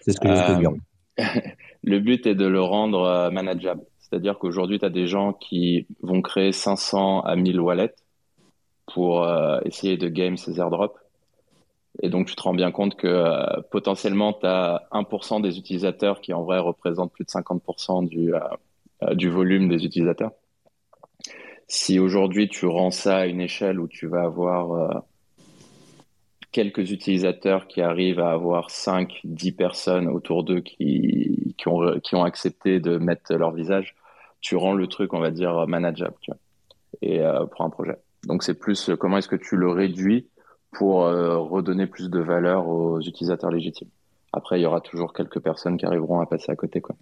C'est ce que je veux Euh, dire. [LAUGHS] le but est de le rendre euh, manageable. C'est-à-dire qu'aujourd'hui, tu as des gens qui vont créer 500 à 1000 wallets pour euh, essayer de game ces airdrops. Et donc, tu te rends bien compte que euh, potentiellement, tu as 1% des utilisateurs qui, en vrai, représentent plus de 50% du, euh, euh, du volume des utilisateurs. Si aujourd'hui, tu rends ça à une échelle où tu vas avoir quelques utilisateurs qui arrivent à avoir 5, 10 personnes autour d'eux qui, qui ont, qui ont accepté de mettre leur visage, tu rends le truc, on va dire, manageable, tu vois, et pour un projet. Donc c'est plus comment est-ce que tu le réduis pour euh, redonner plus de valeur aux utilisateurs légitimes. Après, il y aura toujours quelques personnes qui arriveront à passer à côté, quoi.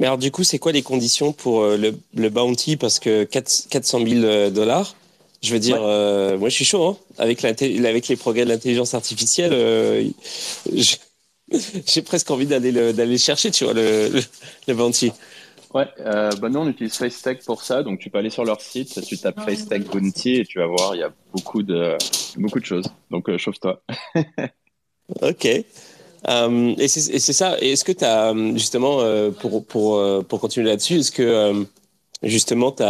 Mais alors, du coup, c'est quoi les conditions pour euh, le, le bounty? Parce que 4 400 000 dollars, je veux dire, Ouais. euh, moi, je suis chaud. Hein avec, avec les progrès de l'intelligence artificielle, euh, [LAUGHS] j'ai presque envie d'aller le, d'aller chercher, tu vois, le, le, le bounty. Ouais, euh, bah nous on utilise FaceTech pour ça, donc tu peux aller sur leur site, tu tapes FaceTech Bounty et tu vas voir, il y a beaucoup de beaucoup de choses. Donc euh, chauffe-toi. [LAUGHS] Ok. Euh, et c'est et c'est ça. Est-ce que tu as, justement, euh, pour, pour, pour continuer là-dessus, est-ce que, justement, tu.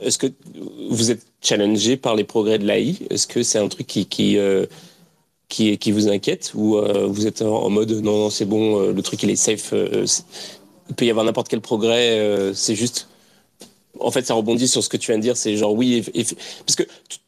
Est-ce que vous êtes challengé par les progrès de l'AI Est-ce que c'est un truc qui, qui, qui, vous inquiète? Ou vous êtes en, mode non, non, c'est bon, le truc il est safe Il peut y avoir n'importe quel progrès, euh, c'est juste. En fait, ça rebondit sur ce que tu viens de dire, c'est genre oui, parce que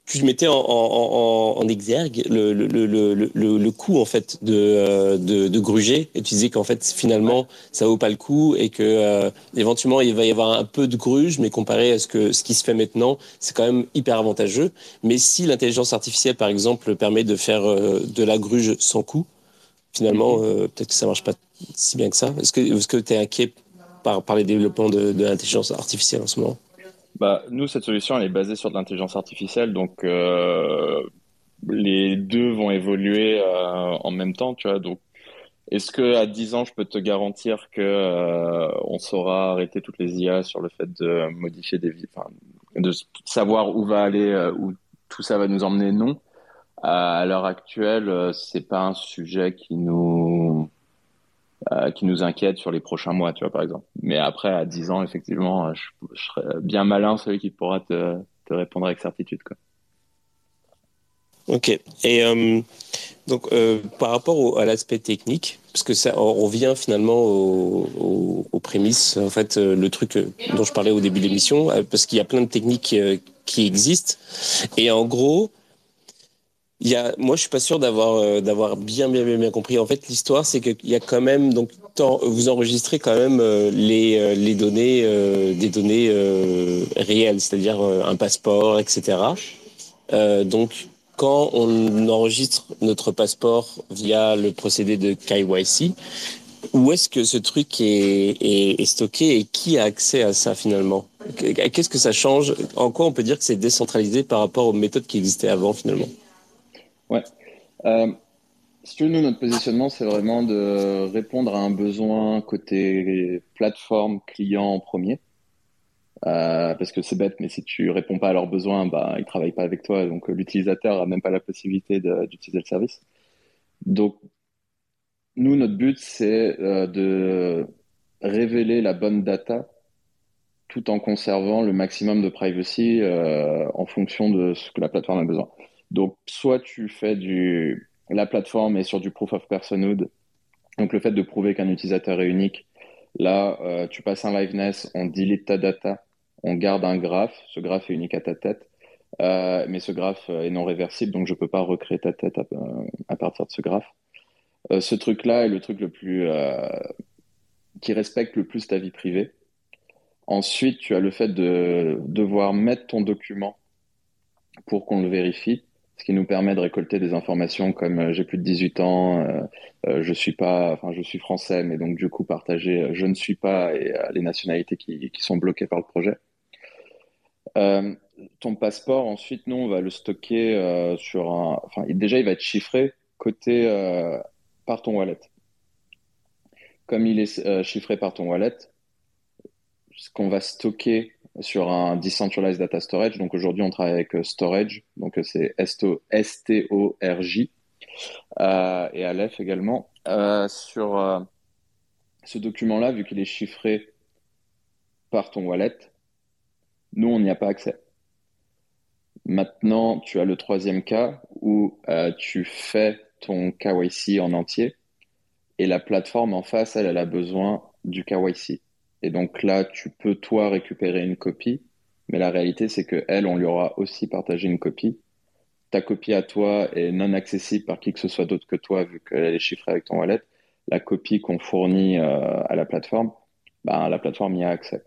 tu- mettais en, exergue le, le, le, le, coût en fait de, euh, de, de gruger et tu disais qu'en fait finalement ça vaut pas le coup et que euh, éventuellement il va y avoir un peu de gruge mais comparé à ce que ce qui se fait maintenant c'est quand même hyper avantageux mais si l'intelligence artificielle par exemple permet de faire de la gruge sans coût finalement euh, peut-être que ça marche pas si bien que ça est-ce que est-ce que tu es inquiet par, par les développements de, de l'intelligence artificielle en ce moment? Bah nous cette solution elle est basée sur de l'intelligence artificielle, donc euh, les deux vont évoluer euh, en même temps, tu vois. Donc est-ce que à 10 ans je peux te garantir que on saura arrêter toutes les IA sur le fait de modifier des vies, de savoir où va aller, où tout ça va nous emmener? Non. À l'heure actuelle, euh, c'est pas un sujet qui nous euh, qui nous inquiète sur les prochains mois, tu vois, par exemple. Mais après, à 10 ans, effectivement, euh, je, je serais bien malin celui qui pourra te, te répondre avec certitude, quoi. Ok. Et euh, donc, euh, par rapport au- à l'aspect technique, parce que ça, on revient finalement au- au- aux prémices, en fait, euh, le truc euh, dont je parlais au début de l'émission, euh, parce qu'il y a plein de techniques euh, qui existent. Et en gros, il y a, moi, je suis pas sûr d'avoir euh, d'avoir bien, bien, bien, bien compris. En fait, l'histoire, c'est qu'il y a quand même donc vous enregistrez quand même euh, les euh, les données des données réelles, c'est-à-dire un passeport, etc. donc, quand on enregistre notre passeport via le procédé de KYC, où est-ce que ce truc est, est, est, stocké et qui a accès à ça finalement? Qu'est-ce que ça change? En quoi on peut dire que c'est décentralisé par rapport aux méthodes qui existaient avant finalement? Ouais. Euh, si tu veux, nous, notre positionnement, c'est vraiment de répondre à un besoin côté plateforme client en premier. Euh, parce que c'est bête, mais si tu réponds pas à leurs besoins, bah, ils travaillent pas avec toi, donc l'utilisateur a même pas la possibilité d'utiliser le service. Donc, nous, notre but, c'est euh, de révéler la bonne data tout en conservant le maximum de privacy en fonction de ce que la plateforme a besoin. Donc, soit tu fais du. La plateforme est sur du proof of personhood, donc le fait de prouver qu'un utilisateur est unique. Là, euh, tu passes un liveness, on delete ta data, on garde un graphe. Ce graphe est unique à ta tête, euh, mais ce graphe est non réversible, donc je ne peux pas recréer ta tête à, partir de ce graphe. Euh, ce truc-là est le truc le plus qui respecte le plus ta vie privée. Ensuite, tu as le fait de devoir mettre ton document pour qu'on le vérifie ce qui nous permet de récolter des informations comme euh, j'ai plus de 18 ans, euh, euh, je suis pas, enfin je suis français, mais donc du coup partager je ne suis pas et les nationalités qui, qui, sont bloquées par le projet. ton passeport, ensuite, nous, on va le stocker sur un. Enfin, déjà, il va être chiffré côté par ton wallet. Comme il est chiffré par ton wallet, ce qu'on va stocker sur un decentralized data storage. Donc aujourd'hui, on travaille avec euh, Storage, donc euh, c'est S-T-O-R-J, euh, et Aleph également. sur ce document-là, vu qu'il est chiffré par ton wallet, nous, on n'y a pas accès. Maintenant, tu as le troisième cas où tu fais ton KYC en entier et la plateforme en face, elle, elle a besoin du KYC. Et donc là, tu peux toi récupérer une copie, mais la réalité, c'est que elle, on lui aura aussi partagé une copie. Ta copie à toi est non accessible par qui que ce soit d'autre que toi, vu qu'elle est chiffrée avec ton wallet. La copie qu'on fournit euh, à la plateforme, ben, la plateforme y a accès.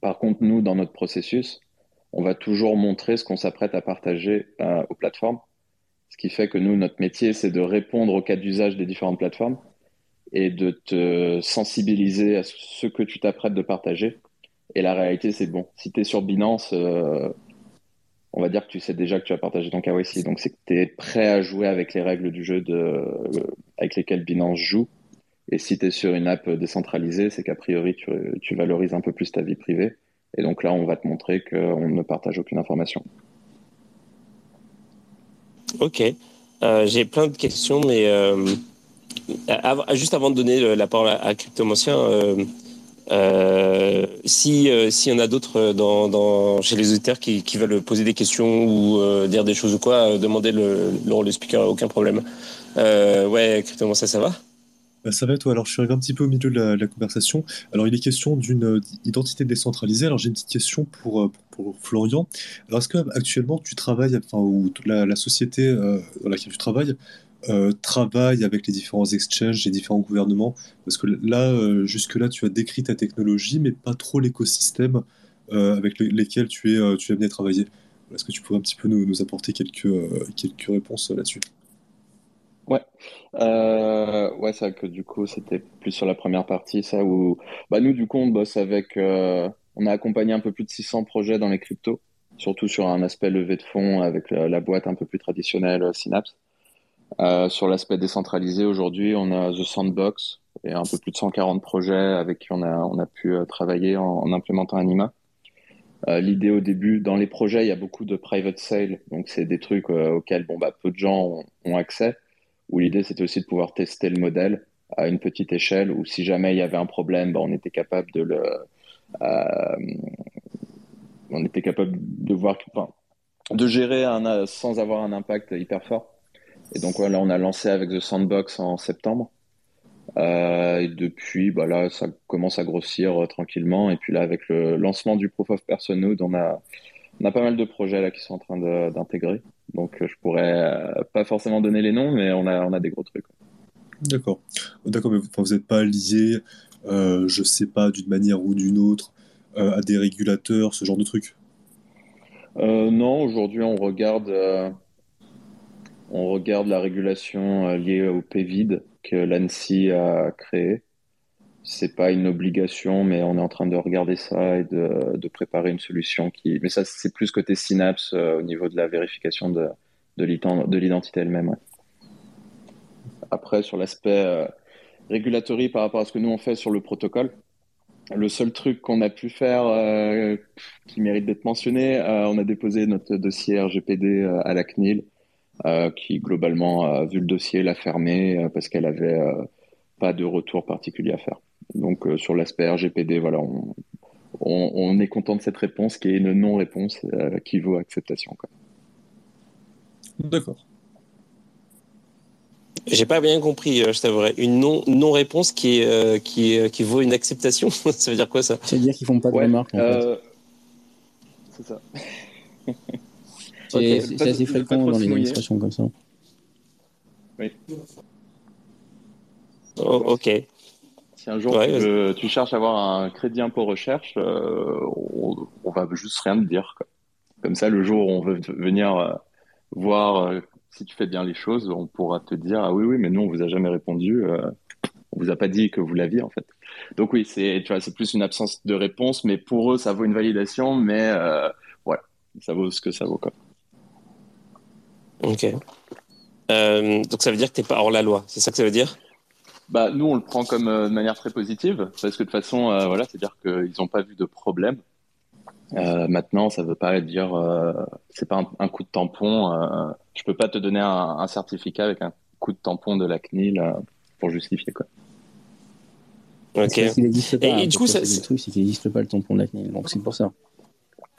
Par contre, nous, dans notre processus, on va toujours montrer ce qu'on s'apprête à partager euh, aux plateformes. Ce qui fait que nous, notre métier, c'est de répondre aux cas d'usage des différentes plateformes et de te sensibiliser à ce que tu t'apprêtes de partager. Et la réalité, c'est bon. Si tu es sur Binance, euh, on va dire que tu sais déjà que tu as partagé ton KYC. Donc, c'est que tu es prêt à jouer avec les règles du jeu de, euh, avec lesquelles Binance joue. Et si tu es sur une app décentralisée, c'est qu'a priori, tu, valorises un peu plus ta vie privée. Et donc là, on va te montrer qu'on ne partage aucune information. Ok. Euh, j'ai plein de questions, mais juste avant de donner la parole à, Cryptomancien, euh, euh, si euh, s'il y en a d'autres dans, dans, chez les auditeurs qui, qui, veulent poser des questions ou euh, dire des choses ou quoi, demandez le, le rôle de speaker, aucun problème. ouais, Cryptomancien, ça va? Bah, ça va toi? Alors je suis arrivé un petit peu au milieu de la, conversation. Alors il est question d'une identité décentralisée. Alors j'ai une petite question pour, pour, Florian. Alors est-ce que actuellement tu travailles, enfin ou la, la société dans laquelle tu travailles euh, travaille avec les différents exchanges, les différents gouvernements Parce que là, euh, jusque-là, tu as décrit ta technologie, mais pas trop l'écosystème euh, avec lesquels tu es, tu es amené travailler. Est-ce que tu pourrais un petit peu nous, apporter quelques, quelques réponses là-dessus? Ouais, ouais, ça que du coup c'était plus sur la première partie, ça où bah nous du coup on bosse avec, on a accompagné un peu plus de 600 projets dans les cryptos, surtout sur un aspect levé de fonds avec la, la boîte un peu plus traditionnelle Synapse. Euh, sur l'aspect décentralisé, aujourd'hui, on a The Sandbox et un peu plus de 140 projets avec qui on a, on a pu euh, travailler en, implémentant Anima. Euh, L'idée au début, dans les projets, il y a beaucoup de private sale, donc c'est des trucs auxquels bon, bah, peu de gens ont, accès, où l'idée c'était aussi de pouvoir tester le modèle à une petite échelle, où si jamais il y avait un problème, bah, on était capable de le... on était capable de voir, de gérer un, sans avoir un impact hyper fort. Et donc là, on a lancé avec The Sandbox en septembre. Euh, et depuis, bah là, ça commence à grossir euh, tranquillement. Et puis là, avec le lancement du Proof of Personhood, on a, on a pas mal de projets là qui sont en train d'intégrer. Donc je pourrais pas forcément donner les noms, mais on a, on a des gros trucs. D'accord. D'accord, mais vous n'êtes pas lié, je sais pas, d'une manière ou d'une autre, à des régulateurs, ce genre de trucs? Non, aujourd'hui on regarde, on regarde la régulation liée au PVID que l'ANSI a créé c'est pas une obligation, mais on est en train de regarder ça et de, préparer une solution. Mais ça, c'est plus côté Synapse euh, au niveau de la vérification de, de l'identité elle-même. Après, sur l'aspect euh, par rapport à ce que nous on fait sur le protocole, le seul truc qu'on a pu faire euh, qui mérite d'être mentionné, on a déposé notre dossier RGPD à la CNIL, qui globalement, vu le dossier, l'a fermé parce qu'elle avait pas de retour particulier à faire. Donc euh, sur l'aspect RGPD, voilà, on, est content de cette réponse qui est une non-réponse euh, qui vaut acceptation. D'accord. J'ai pas bien compris, euh, je t'avouerai. Une non, non réponse qui, qui, qui vaut une acceptation. [LAUGHS] ça veut dire quoi ça? Ça veut dire qu'ils font pas de remarques. C'est ça. [LAUGHS] C'est assez fréquent dans les administrations comme ça. Oui. Oh, ok. Si un jour tu, cherches à avoir un crédit impôt recherche, euh, on, va juste rien te dire. Comme ça, le jour où on veut venir euh, voir euh, si tu fais bien les choses, on pourra te dire ah oui oui, mais nous on vous a jamais répondu, on vous a pas dit que vous l'aviez en fait. Donc oui, c'est tu vois, c'est plus une absence de réponse, mais pour eux ça vaut une validation, mais voilà, ça vaut ce que ça vaut quoi. Ok. donc ça veut dire que tu n'es pas hors la loi, c'est ça que ça veut dire? Bah, nous, on le prend comme euh, de manière très positive, parce que de toute façon, euh, voilà, c'est-à-dire qu'ils n'ont pas vu de problème. Euh, maintenant, ça ne veut pas dire, euh, c'est pas un, coup de tampon. Euh, je peux pas te donner un, un, certificat avec un coup de tampon de la CNIL pour justifier quoi. Ok. et, du coup, ça, le truc, c'est qu'il n'existe pas le tampon de la CNIL, donc c'est pour ça.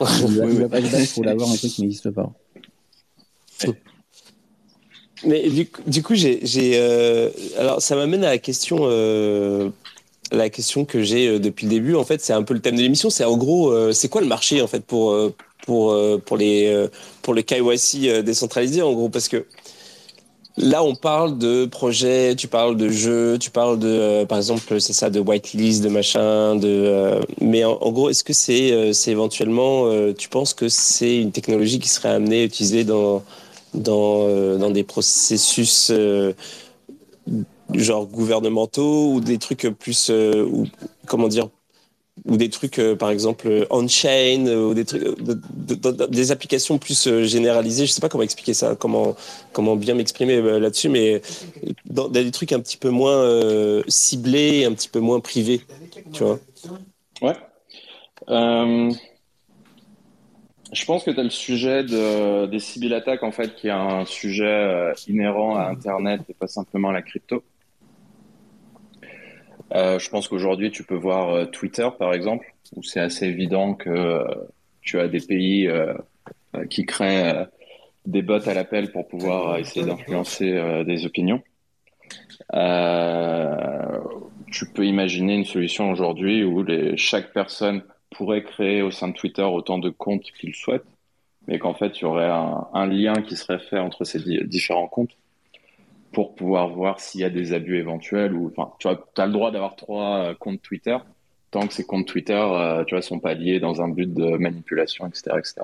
[LAUGHS] Il va, va pas se pour l'avoir un truc qui n'existe pas. Mais du, coup, j'ai, euh, alors ça m'amène à la question, euh, la question que j'ai euh, depuis le début. En fait, c'est un peu le thème de l'émission. C'est en gros, c'est quoi le marché en fait pour pour pour les pour le KYC décentralisé en gros? Parce que Là, on parle de projets, tu parles de jeux, tu parles de, par exemple, c'est ça, de whitelist, de machin, de. mais en, en, gros, est-ce que c'est, c'est éventuellement, tu penses que c'est une technologie qui serait amenée à utiliser dans dans, euh, dans des processus euh, genre gouvernementaux ou des trucs plus, euh, ou, comment dire, ou des trucs par exemple on-chain ou des trucs des applications plus généralisées. Je sais pas comment expliquer ça comment comment bien m'exprimer là-dessus mais dans, des trucs un petit peu moins ciblés un petit peu moins privés tu vois. Ouais je pense que tu as le sujet de, des cyberattaques, en fait, qui est un sujet euh, inhérent à Internet et pas simplement à la crypto. Euh, je pense qu'aujourd'hui, tu peux voir euh, Twitter, par exemple, où c'est assez évident que tu as des pays qui créent des bots à l'appel pour pouvoir essayer d'influencer des opinions. tu peux imaginer une solution aujourd'hui où chaque personne pourrait créer au sein de Twitter autant de comptes qu'il souhaite, mais qu'en fait, il y aurait un, lien qui serait fait entre ces différents comptes pour pouvoir voir s'il y a des abus éventuels ou, tu as le droit d'avoir trois euh, comptes Twitter tant que ces comptes Twitter, euh, tu vois, sont pas liés dans un but de manipulation, etc., etc.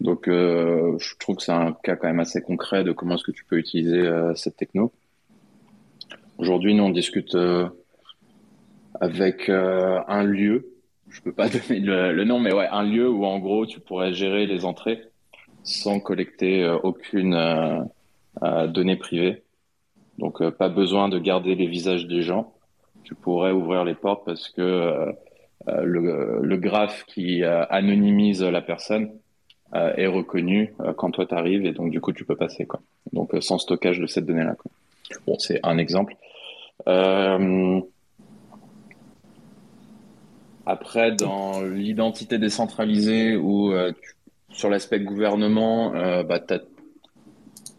Donc, euh, je trouve que c'est un cas quand même assez concret de comment est-ce que tu peux utiliser cette techno. Aujourd'hui, nous, on discute avec un lieu je peux pas [LAUGHS] donner le, nom, mais ouais, un lieu où en gros tu pourrais gérer les entrées sans collecter euh, aucune euh, euh, donnée privée. Donc pas besoin de garder les visages des gens. Tu pourrais ouvrir les portes parce que le, le, graphe qui anonymise la personne est reconnu quand toi tu arrives et donc du coup tu peux passer quoi. Donc sans stockage de cette donnée là. Bon, c'est un exemple. Euh, après, dans l'identité décentralisée ou euh, sur l'aspect gouvernement, euh, bah,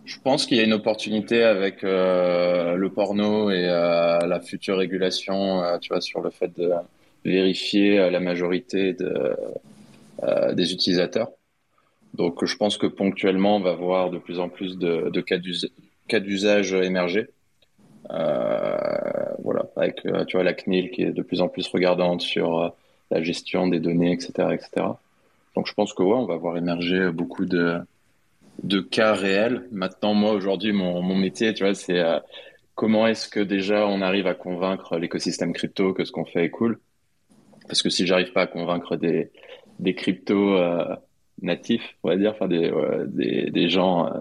je pense qu'il y a une opportunité avec euh, le porno et la future régulation, tu vois, sur le fait de vérifier la majorité de, des utilisateurs. Donc, je pense que ponctuellement, on va voir de plus en plus de, de cas d'usage émerger. Euh, voilà, avec euh, tu vois, la CNIL qui est de plus en plus regardante sur euh, la gestion des données, etc., etc. Donc, je pense que on va voir émerger beaucoup de, de cas réels. Maintenant, moi, aujourd'hui, mon, mon métier, tu vois, c'est comment est-ce que déjà on arrive à convaincre l'écosystème crypto que ce qu'on fait est cool? Parce que si j'arrive pas à convaincre des, des cryptos natifs, on va dire, enfin des, des, gens euh,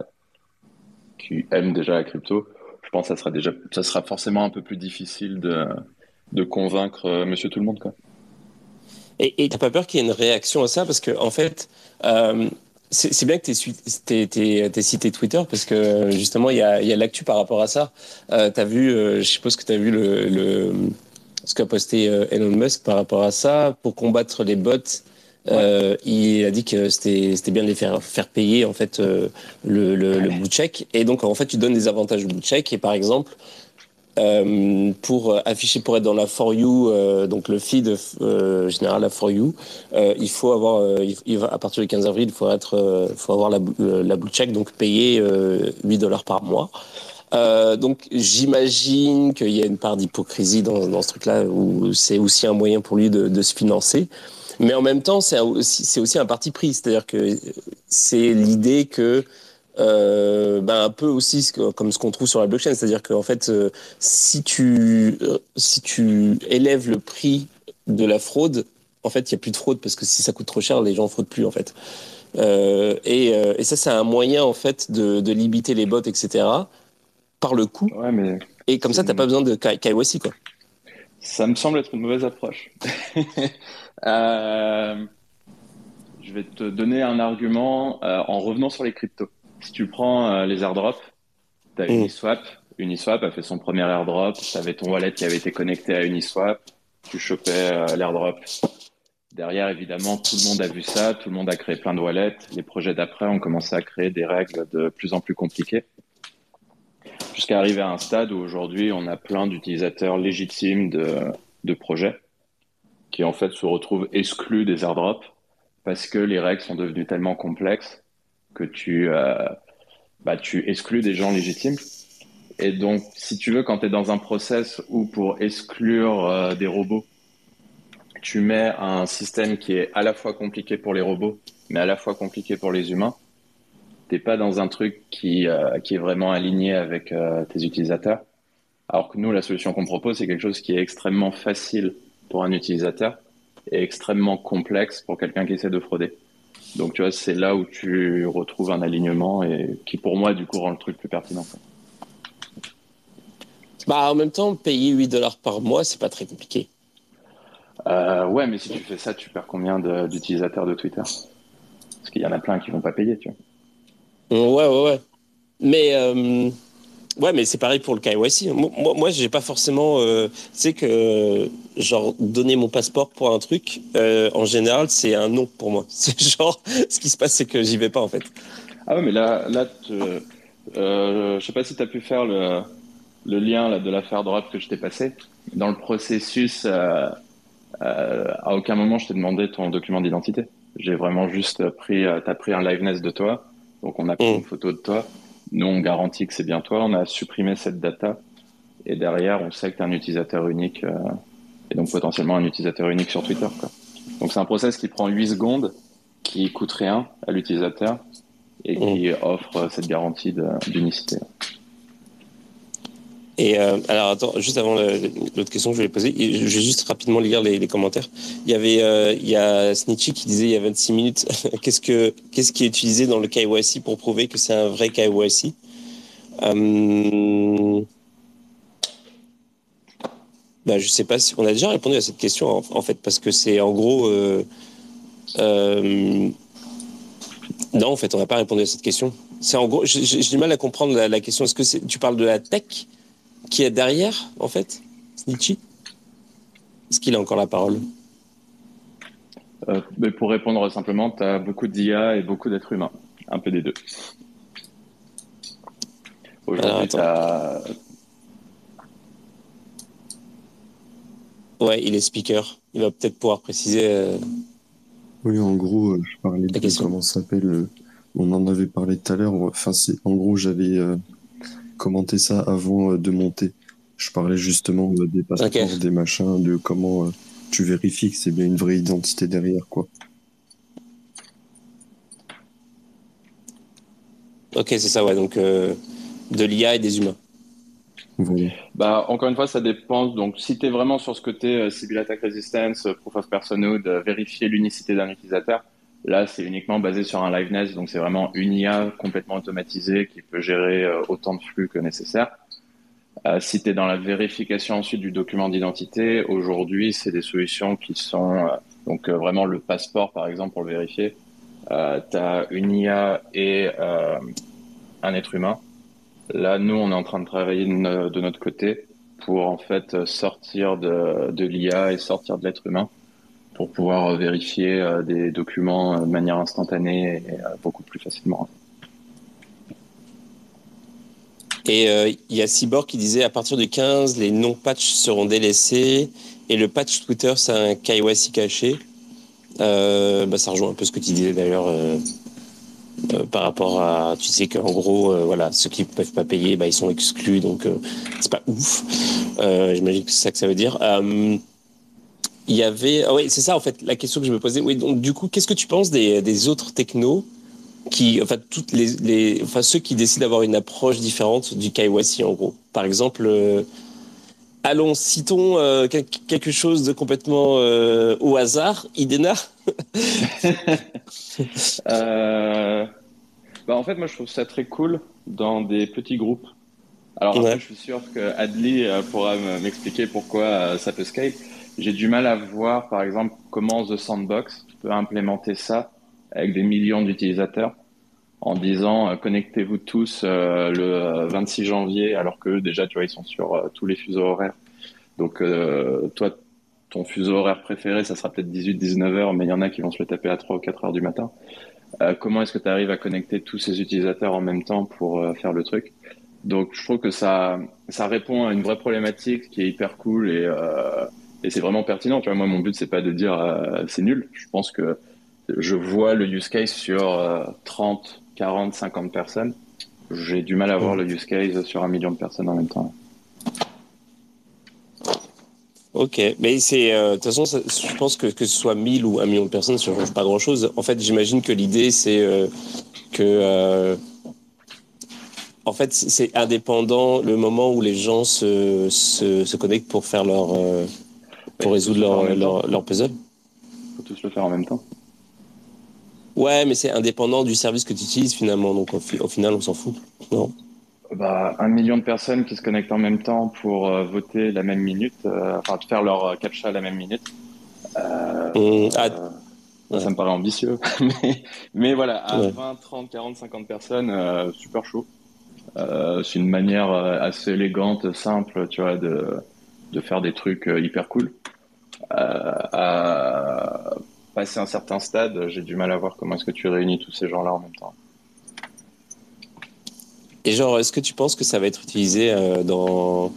qui aiment déjà la crypto, je pense que ça sera déjà, ça sera forcément un peu plus difficile de, de convaincre euh, Monsieur Tout le Monde, quoi. Et t'as pas peur qu'il y ait une réaction à ça? Parce que en fait, euh, c'est bien que tu aies, cité Twitter parce que justement il y a, y a l'actu par rapport à ça. Euh, as vu, je suppose que tu as vu le ce qu'a posté Elon Musk par rapport à ça pour combattre les bots euh, il a dit que c'était bien de les faire, faire payer en fait euh, le, le, le check. Et donc en fait, tu donnes des avantages au blue check. Et par exemple, euh, pour afficher, pour être dans la For You, euh, donc le feed euh, général, la For You, il faut avoir, il, va, à partir du 15 avril, il faut, être, faut avoir la, la blue check, donc payer 8 dollars par mois. donc j'imagine qu'il y a une part d'hypocrisie dans, dans, ce truc-là, où c'est aussi un moyen pour lui de, de se financer. Mais en même temps, c'est aussi, aussi un parti pris. C'est-à-dire que c'est l'idée que euh, ben un peu aussi comme ce qu'on trouve sur la blockchain, c'est-à-dire qu'en fait, euh, si tu euh, si tu élèves le prix de la fraude, en fait, il y a plus de fraude parce que si ça coûte trop cher, les gens fraudent plus en fait. Euh, et, et, ça, c'est un moyen en fait de, de, limiter les bots, etc. par le coût. Ouais, mais et comme ça, t'as pas besoin de KYC quoi. Ça me semble être une mauvaise approche. [LAUGHS] Euh, je vais te donner un argument euh, en revenant sur les cryptos. Si tu prends euh, les airdrops, tu as mm. Uniswap. Uniswap a fait son premier airdrop. Tu avais ton wallet qui avait été connecté à Uniswap. Tu chopais l'airdrop. Derrière, évidemment, tout le monde a vu ça. Tout le monde a créé plein de wallets. Les projets d'après ont commencé à créer des règles de plus en plus compliquées. Jusqu'à arriver à un stade où aujourd'hui, on a plein d'utilisateurs légitimes de, de projets en fait se retrouvent exclus des airdrops parce que les règles sont devenues tellement complexes que tu, euh, bah, tu exclus des gens légitimes. Et donc, si tu veux, quand tu es dans un process où pour exclure euh, des robots, tu mets un système qui est à la fois compliqué pour les robots, mais à la fois compliqué pour les humains, t'es pas dans un truc qui, euh, qui est vraiment aligné avec tes utilisateurs. Alors que nous, la solution qu'on propose, c'est quelque chose qui est extrêmement facile pour un utilisateur est extrêmement complexe pour quelqu'un qui essaie de frauder. Donc, tu vois, c'est là où tu retrouves un alignement et qui, pour moi, du coup, rend le truc plus pertinent. Bah, en même temps, payer 8 dollars par mois, c'est pas très compliqué. Euh, ouais, mais si tu fais ça, tu perds combien d'utilisateurs de, Twitter? Parce qu'il y en a plein qui vont pas payer, tu vois. Ouais, ouais, ouais. Mais. Euh Ouais, mais c'est pareil pour le KYC. Moi, moi j'ai pas forcément. Euh, tu sais que, genre, donner mon passeport pour un truc, euh, en général, c'est un non pour moi. [LAUGHS] C'est genre, ce qui se passe, c'est que j'y vais pas, en fait. Ah ouais, mais là, là euh, je sais pas si tu as pu faire le, le lien là, de l'affaire Drop que je t'ai passé. Dans le processus, euh, euh, à aucun moment je t'ai demandé ton document d'identité. J'ai vraiment juste pris, t'as pris un liveness de toi. Donc, on a pris mmh. une photo de toi nous, on garantit que c'est bien toi. On a supprimé cette data. Et derrière, on sait que tu es un utilisateur unique. Euh, et donc, potentiellement, un utilisateur unique sur Twitter. Quoi. Donc, c'est un process qui prend 8 secondes, qui coûte rien à l'utilisateur et qui mmh. offre cette garantie d'unicité. Et euh, alors, attends, juste avant l'autre question que je voulais poser, je vais juste rapidement lire les, commentaires. Il y avait, euh, il y a Snitchy qui disait il y a 26 minutes, [LAUGHS] qu'est-ce que, qui est utilisé dans le KYC pour prouver que c'est un vrai KYC euh, bah, je sais pas si on a déjà répondu à cette question en, fait parce que c'est en gros euh, non en fait on n'a pas répondu à cette question. C'est en gros j'ai du mal à comprendre la question. Est-ce que tu parles de la tech? Qui est derrière, en fait, Snitchy? Est-ce qu'il a encore la parole? Euh, mais Pour répondre simplement, tu as beaucoup d'IA et beaucoup d'êtres humains. Un peu des deux. Aujourd'hui, tu Ouais, il est speaker. Il va peut-être pouvoir préciser. Euh... Oui, en gros, je parlais de comment ça s'appelle. on en avait parlé tout à l'heure. Enfin, en gros, j'avais commenté ça avant de monter. Je parlais justement des passeports, des machins, de comment tu vérifies que c'est bien une vraie identité derrière, quoi. Ok, c'est ça, ouais. Donc, euh, de l'IA et des humains. Bah, encore une fois, ça dépend. Donc, si tu es vraiment sur ce côté euh, Civil Attack Resistance, euh, Proof of Personhood, vérifier l'unicité d'un utilisateur, là, c'est uniquement basé sur un liveness. Donc, c'est vraiment une IA complètement automatisée qui peut gérer autant de flux que nécessaire. si tu es dans la vérification ensuite du document d'identité, aujourd'hui, c'est des solutions qui sont donc vraiment le passeport, par exemple, pour le vérifier euh, tu as une IA et euh, un être humain. Là, nous, on est en train de travailler de, notre côté pour en fait sortir de, de l'IA et sortir de l'être humain pour pouvoir vérifier euh, des documents de manière instantanée et beaucoup plus facilement. Et il y a Cyborg qui disait à partir du 15, les non-patchs seront délaissés et le patch Twitter, c'est un KYC caché. Euh, bah, ça rejoint un peu ce que tu disais d'ailleurs euh, euh, par rapport à, tu sais qu'en gros, voilà, ceux qui peuvent pas payer, bah, ils sont exclus, donc c'est pas ouf. J'imagine que c'est ça que ça veut dire. Il y avait, ah oui, c'est ça en fait la question que je me posais. Oui, donc du coup, qu'est-ce que tu penses des, des autres technos qui, enfin, toutes les, les, enfin, ceux qui décident d'avoir une approche différente du KYC en gros? Par exemple, Allons, citons euh, quelque chose de complètement euh, au hasard. Idena [LAUGHS] euh, bah En fait, moi, je trouve ça très cool dans des petits groupes. Alors, je suis sûr que Adli pourra m'expliquer pourquoi ça peut scale. J'ai du mal à voir, par exemple, comment The Sandbox peut implémenter ça avec des millions d'utilisateurs en disant connectez-vous tous le 26 janvier, alors que déjà, tu vois, ils sont sur tous les fuseaux horaires. Donc, euh, toi, ton fuseau horaire préféré, ça sera peut-être 18-19 heures, mais il y en a qui vont se le taper à 3 ou 4 heures du matin. Euh, comment est-ce que tu arrives à connecter tous ces utilisateurs en même temps pour euh, faire le truc? Donc, je trouve que ça, ça répond à une vraie problématique qui est hyper cool et, et c'est vraiment pertinent. Moi, mon but, c'est pas de dire c'est nul. Je pense que je vois le use case sur 30, 40, 50 personnes. J'ai du mal à voir le use case sur un million de personnes en même temps. Ok, mais c'est euh, de toute façon, je pense que que ce soit 1000 ou un million de personnes, ça ne change pas grand-chose. En fait, j'imagine que l'idée, c'est euh, que, euh, en fait, c'est indépendant le moment où les gens se, se connectent pour faire leur, pour résoudre leur, leur, leur, puzzle. Faut tous le faire en même temps. Ouais, mais c'est indépendant du service que tu utilises finalement, donc au final, on s'en fout, non? Bah, un million de personnes qui se connectent en même temps pour euh, voter la même minute, euh, enfin faire leur euh, captcha la même minute. Mmh, ah, ça me paraît ambitieux, [LAUGHS] mais, mais voilà, à 20, 30, 40, 50 personnes, super chaud. c'est une manière assez élégante, simple, tu vois, de, de faire des trucs hyper cool. à passer un certain stade, j'ai du mal à voir comment est-ce que tu réunis tous ces gens-là en même temps. Et genre, est-ce que tu penses que ça va être utilisé euh, dans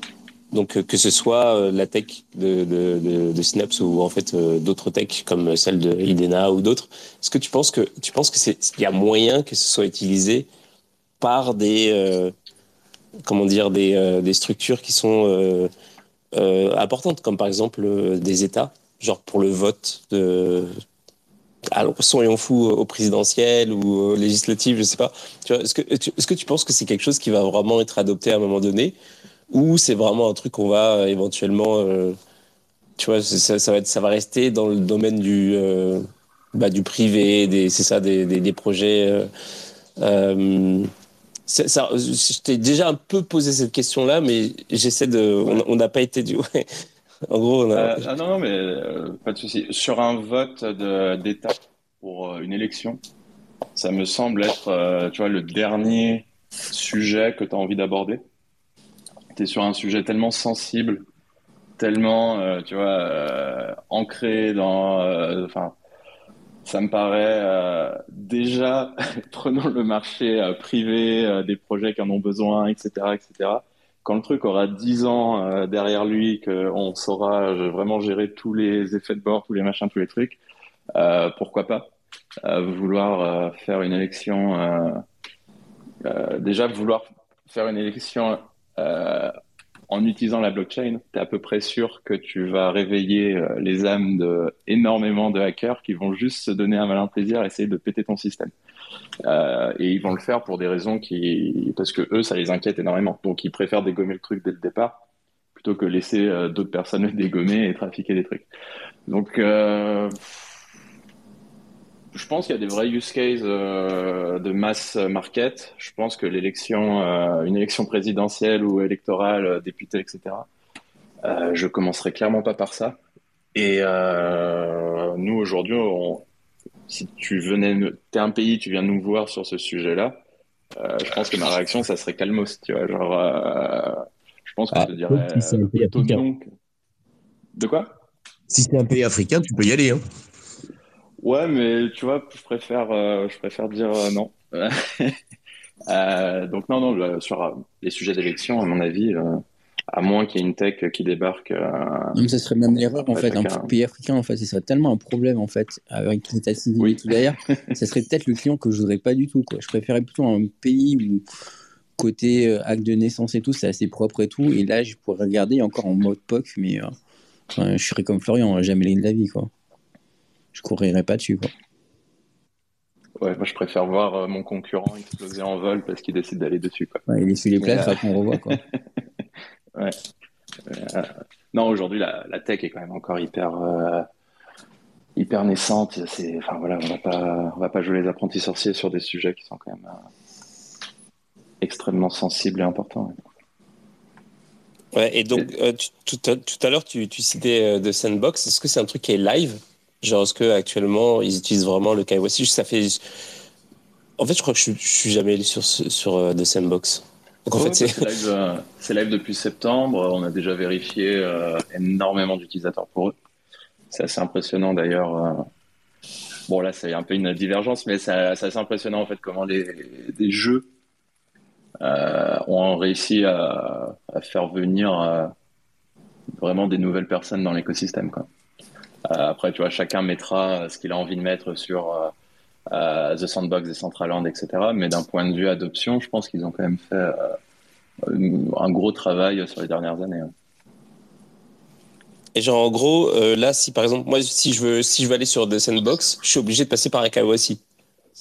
donc euh, que ce soit euh, la tech de, de, de, Synapse ou en fait d'autres techs comme celle de Idena ou d'autres, est-ce que tu penses que tu penses que c'est y a moyen que ce soit utilisé par des comment dire des, des structures qui sont importantes comme par exemple des États, genre pour le vote de alors soyons fous au présidentiel ou au législatif, je sais pas. Est-ce que, est-ce que tu penses que c'est quelque chose qui va vraiment être adopté à un moment donné ou c'est vraiment un truc qu'on va euh, éventuellement, euh, tu vois, ça, va être, ça va rester dans le domaine du, euh, bah, du privé, c'est ça, des, des, projets. Euh, ça, je t'ai déjà un peu posé cette question-là, mais j'essaie de. On n'a pas été du. En gros, euh, ah non, non, mais euh, pas de souci. Sur un vote d'État pour euh, une élection, ça me semble être, tu vois, le dernier sujet que tu as envie d'aborder. Tu es sur un sujet tellement sensible, tellement, tu vois, ancré dans, enfin, ça me paraît déjà, [LAUGHS] prenons le marché privé, des projets qui en ont besoin, etc., etc quand le truc aura 10 ans euh, derrière lui, qu'on saura vraiment gérer tous les effets de bord, tous les machins, tous les trucs, pourquoi pas vouloir faire une élection déjà vouloir faire une élection en utilisant la blockchain, tu es à peu près sûr que tu vas réveiller euh, les âmes de énormément de hackers qui vont juste se donner un malin plaisir à essayer de péter ton système. Euh, et ils vont le faire pour des raisons qui, parce que eux, ça les inquiète énormément. Donc, ils préfèrent dégommer le truc dès le départ plutôt que laisser euh, d'autres personnes le [LAUGHS] dégommer et trafiquer des trucs. Donc, je pense qu'il y a des vrais use cases euh, de mass market. Je pense que l'élection, euh, une élection présidentielle ou électorale, euh, députée, etc. je commencerai clairement pas par ça. Et nous aujourd'hui, si tu venais, t'es un pays, tu viens nous voir sur ce sujet-là. je pense que ma réaction, ça serait calmos, tu vois. Genre, je pense que ah, je te dirais De quoi? Si c'est un pays africain, tu peux y aller. Hein. Ouais, mais tu vois, je préfère, euh, je préfère dire euh, non. [LAUGHS] euh, donc non, non, sur les sujets d'élection, à mon avis, à moins qu'il y ait une tech qui débarque. non, ça serait même l'erreur en fait. Un pays africain, en fait, ce serait tellement un problème en fait avec l'état civil oui. et tout derrière. [LAUGHS] ça serait peut-être le client que je voudrais pas du tout. Quoi. Je préférais plutôt un pays où côté acte de naissance et tout, c'est assez propre et tout. Et là, je pourrais regarder encore en mode POC, mais je serais comme Florian, jamais les de la vie, quoi je courirais pas dessus. Quoi. Ouais, moi je préfère voir euh, mon concurrent exploser en vol parce qu'il décide d'aller dessus. Quoi. Ouais, il est sur les places, euh... qu'on revoit. Quoi. [LAUGHS] ouais. Euh, non, aujourd'hui la, la, tech est quand même encore hyper, euh, hyper naissante. C'est, enfin voilà, on va pas, on va pas jouer les apprentis sorciers sur des sujets qui sont quand même extrêmement sensibles et importants. Ouais, et donc tu, tout, à, tout, à, l'heure tu, tu citais de Sandbox. Est-ce que c'est un truc qui est live? Genre, est-ce qu'actuellement, ils utilisent vraiment le KYC Ça fait. En fait, je crois que je, je suis jamais allé sur, sur uh, The Sandbox. Donc, en fait, c'est live, euh, live, depuis septembre. On a déjà vérifié euh, énormément d'utilisateurs pour eux. C'est assez impressionnant d'ailleurs. Euh... Bon, là, c'est un peu une divergence, mais c'est assez impressionnant en fait comment les, des jeux euh, ont réussi à, à faire venir euh, vraiment des nouvelles personnes dans l'écosystème. Quoi. Euh, après, tu vois, chacun mettra ce qu'il a envie de mettre sur euh, The Sandbox, Decentraland, etc. Mais d'un point de vue adoption, je pense qu'ils ont quand même fait euh, un gros travail sur les dernières années. Hein. Et genre en gros, euh, là, si par exemple moi, si je veux, si je veux aller sur The Sandbox, je suis obligé de passer par KYC.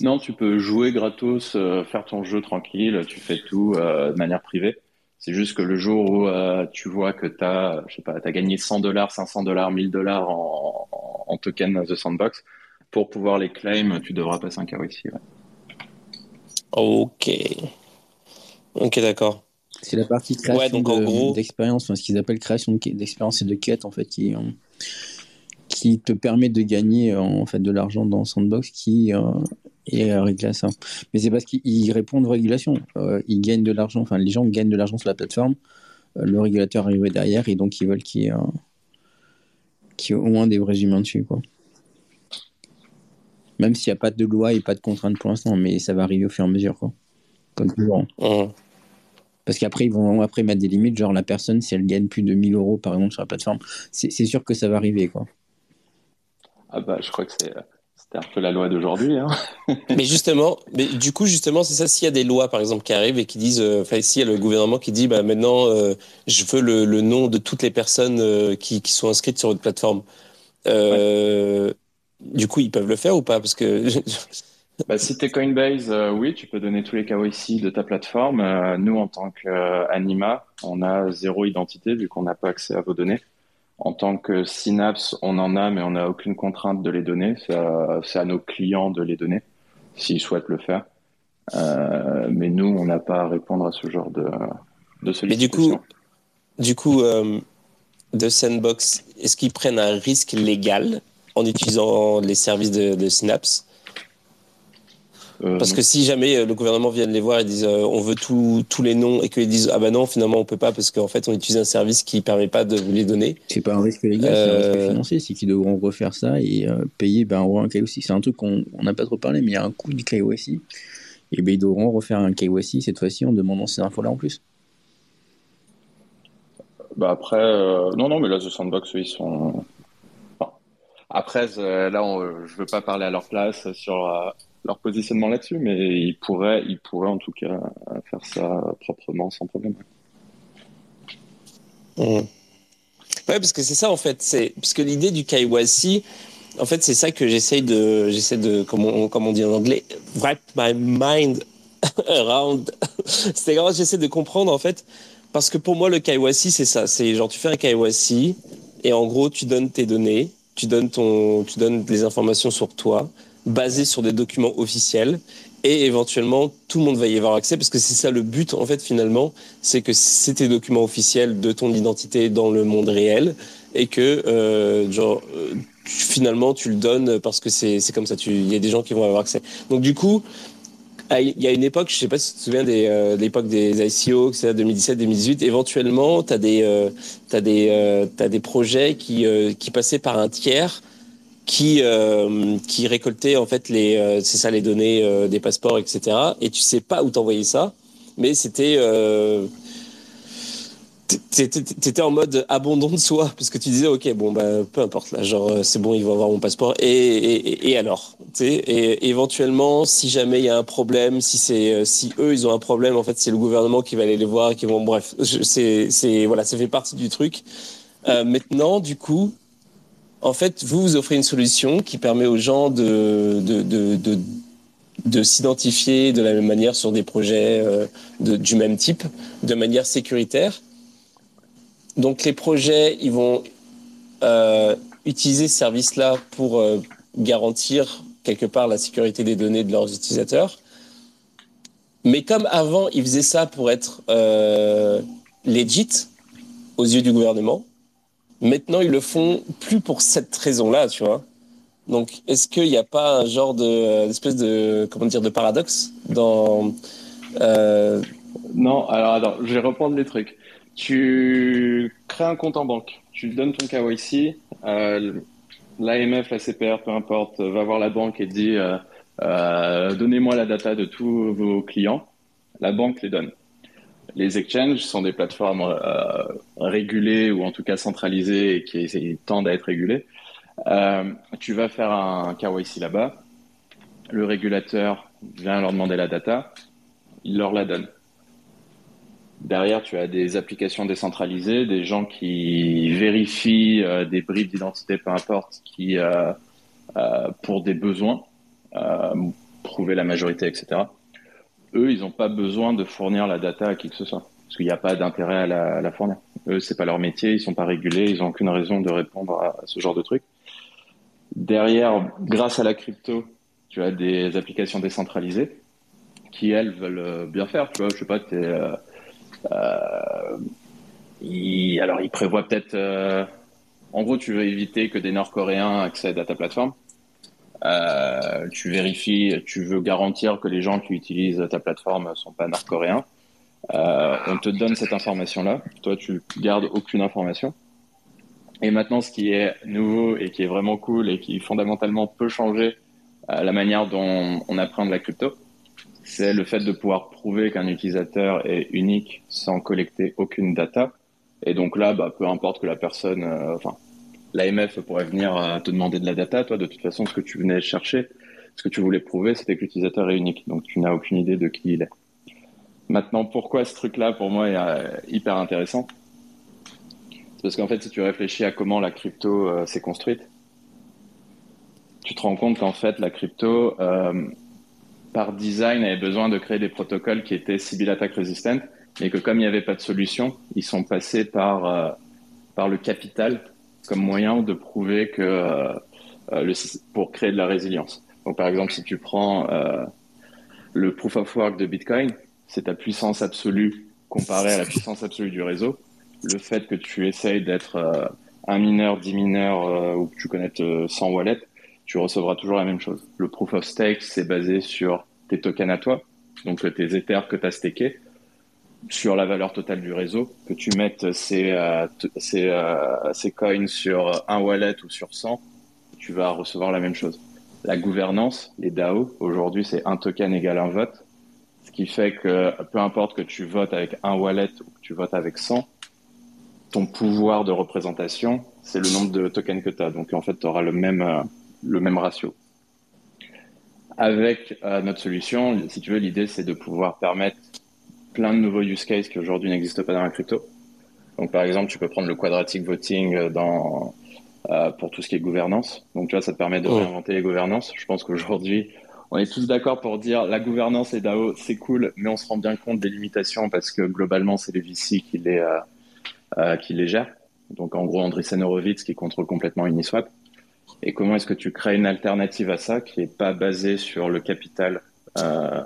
Non, tu peux jouer gratos, euh, faire ton jeu tranquille, tu fais tout euh, de manière privée. C'est juste que le jour où euh, tu vois que tu as, je sais pas, as gagné 100 dollars, 500 dollars, 1000 dollars en, en, en, token The Sandbox, pour pouvoir les claim, tu devras passer un KYC. Ouais. Ok. Ok, d'accord. C'est la partie création ouais, donc, de, gros... d'expérience, enfin, ce qu'ils appellent création d'expérience et de quête, en fait, qui, euh, qui te permet de gagner en fait de l'argent dans Sandbox, qui euh, et régler à ça. Mais c'est parce qu'ils répondent aux régulations. Euh, ils gagnent de l'argent, enfin les gens gagnent de l'argent sur la plateforme. Euh, le régulateur arrive derrière et donc ils veulent qu'il y ait, qu ait, au moins des vrais humains dessus. Quoi. Même s'il n'y a pas de loi et pas de contraintes pour l'instant, mais ça va arriver au fur et à mesure. Quoi. Comme toujours. Mmh. Parce qu'après, ils vont après mettre des limites, genre la personne, si elle gagne plus de 1000 euros par exemple sur la plateforme, c'est sûr que ça va arriver. Quoi. Ah bah, je crois que c'est c'est un peu la loi d'aujourd'hui. Hein. [LAUGHS] mais justement, mais du coup, justement, c'est ça. S'il y a des lois, par exemple, qui arrivent et qui disent, euh, enfin, s'il y a le gouvernement qui dit, bah, maintenant, euh, je veux le, le, nom de toutes les personnes euh, qui, qui, sont inscrites sur votre plateforme. Ouais. Du coup, ils peuvent le faire ou pas? Parce que. [LAUGHS] bah, si tu es Coinbase, oui, tu peux donner tous les KYC de ta plateforme. nous, en tant qu'Anima, on a zéro identité vu qu'on n'a pas accès à vos données. En tant que Synapse, on en a, mais on n'a aucune contrainte de les donner. C'est à, à, nos clients de les donner, s'ils souhaitent le faire. Euh, mais nous, on n'a pas à répondre à ce genre de, de sollicitation. Mais du coup, du coup euh, de Sandbox, est-ce qu'ils prennent un risque légal en utilisant les services de, de Synapse? Parce que si jamais euh, le gouvernement vient de les voir et disent euh, on veut tous les noms et qu'ils disent ah ben non finalement on peut pas parce qu'en fait on utilise un service qui permet pas de vous les donner. C'est pas un risque légal, euh... c'est un risque financier, c'est qu'ils devront refaire ça et euh, payer ben un KYC. C'est un truc qu'on n'a pas trop parlé mais il y a un coût du KYC et ben ils devront refaire un KYC cette fois-ci en demandant ces infos là en plus. Bah après non non mais là The Sandbox ils sont après, là, on, je veux pas parler à leur place sur leur positionnement là-dessus, mais ils pourraient, ils pourraient en tout cas faire ça proprement, sans problème. Mmh. Ouais, parce que c'est ça en fait. C'est parce que l'idée du KYC, en fait, c'est ça que j'essaye de, j'essaie de, comme on, on dit en anglais, wrap my mind [LAUGHS] around. c'est grave, j'essaie de comprendre en fait, parce que pour moi le KYC c'est ça, c'est genre tu fais un KYC et en gros tu donnes tes données, tu donnes ton, tu donnes des informations sur toi, basées sur des documents officiels et éventuellement tout le monde va y avoir accès parce que c'est ça le but en fait finalement c'est que c'est tes documents officiels de ton identité dans le monde réel et que euh, genre euh, finalement tu le donnes parce que c'est comme ça il y a des gens qui vont avoir accès. Donc du coup il y a une époque, je sais pas si tu te souviens des, euh, l'époque des ICO, c'est 2017-2018, éventuellement, tu as, des, as des projets qui, qui passaient par un tiers qui euh, qui récoltait en fait les euh, c'est ça les données euh, des passeports etc et tu sais pas où t'envoyer ça mais c'était t'étais en mode abandon de soi parce que tu disais ok bon bah peu importe là genre c'est bon ils vont avoir mon passeport et et, et alors tu et éventuellement si jamais il y a un problème si c'est si eux ils ont un problème en fait c'est le gouvernement qui va aller les voir qui vont bref c'est c'est voilà ça fait partie du truc. Maintenant du coup en fait, vous, vous offrez une solution qui permet aux gens de, de, de, de, de s'identifier de la même manière sur des projets euh, du même type, de manière sécuritaire. Donc les projets, ils vont euh, utiliser ce service-là pour euh, garantir quelque part la sécurité des données de leurs utilisateurs. Mais comme avant, ils faisaient ça pour être legit aux yeux du gouvernement, Maintenant, ils le font plus pour cette raison-là, tu vois. Donc, est-ce qu'il n'y a pas un genre de, euh, espèce de, comment dire, de paradoxe dans euh... Non, alors attends, je vais reprendre les trucs. Tu crées un compte en banque, tu donnes ton KYC, euh, l'AMF, la CPR, peu importe, va voir la banque et dit euh, donnez-moi la data de tous vos clients. La banque les donne. Les exchanges sont des plateformes euh, régulées ou en tout cas centralisées et qui tendent à être régulées. Euh, tu vas faire un KYC là-bas. Le régulateur vient leur demander la data. Il leur la donne. Derrière, tu as des applications décentralisées, des gens qui vérifient euh, des bribes d'identité, peu importe, qui pour des besoins, prouver la majorité, etc eux, ils n'ont pas besoin de fournir la data à qui que ce soit, parce qu'il n'y a pas d'intérêt à la, fournir. Eux, c'est pas leur métier, ils sont pas régulés, ils n'ont aucune raison de répondre à ce genre de truc. Derrière, grâce à la crypto, tu as des applications décentralisées qui elles veulent bien faire. Tu vois, je sais pas, t'es, euh, euh, alors ils prévoient peut-être. Euh, en gros, tu veux éviter que des Nord-Coréens accèdent à ta plateforme. Euh, tu vérifies, tu veux garantir que les gens qui utilisent ta plateforme sont pas nord-coréens. Euh, on te donne cette information-là. Toi, tu gardes aucune information. Et maintenant, ce qui est nouveau et qui est vraiment cool et qui fondamentalement peut changer euh, la manière dont on apprend de la crypto, c'est le fait de pouvoir prouver qu'un utilisateur est unique sans collecter aucune data. Et donc là, bah, peu importe que la personne, enfin, l'AMF pourrait venir euh, te demander de la data. Toi, de toute façon, ce que tu venais chercher, ce que tu voulais prouver, c'était que l'utilisateur est unique. Donc, tu n'as aucune idée de qui il est. Maintenant, pourquoi ce truc-là, pour moi, est euh, hyper intéressant? C'est parce qu'en fait, si tu réfléchis à comment la crypto euh, s'est construite, tu te rends compte qu'en fait, la crypto, par design, avait besoin de créer des protocoles qui étaient Sibyl Attack Resistant, mais que comme il n'y avait pas de solution, ils sont passés par, par le capital comme moyen de prouver que euh, le, pour créer de la résilience. Donc, par exemple, si tu prends euh, le proof of work de Bitcoin, c'est ta puissance absolue comparée à la puissance absolue du réseau. Le fait que tu essayes d'être euh, un mineur, dix mineurs euh, ou que tu connectes 100 wallets, tu recevras toujours la même chose. Le proof of stake, c'est basé sur tes tokens à toi, donc tes ethers que tu as stakés sur la valeur totale du réseau, que tu mettes ces, euh, ces, euh, ces coins sur un wallet ou sur 100, tu vas recevoir la même chose. La gouvernance, les DAO, aujourd'hui c'est un token égale un vote, ce qui fait que peu importe que tu votes avec un wallet ou que tu votes avec 100, ton pouvoir de représentation, c'est le nombre de tokens que tu as. Donc en fait, tu auras le même, euh, le même ratio. Avec notre solution, si tu veux, l'idée c'est de pouvoir permettre plein de nouveaux use cases qui aujourd'hui n'existent pas dans la crypto. Donc par exemple, tu peux prendre le quadratic voting dans, euh, pour tout ce qui est gouvernance. Donc tu vois, ça te permet de réinventer les gouvernances. Je pense qu'aujourd'hui, on est tous d'accord pour dire la gouvernance et DAO, c'est cool, mais on se rend bien compte des limitations parce que globalement, c'est les VC qui les, euh, euh, qui les gèrent. Donc en gros, Andreessen Horowitz qui contrôle complètement Uniswap. Et comment est-ce que tu crées une alternative à ça qui n'est pas basée sur le capital euh,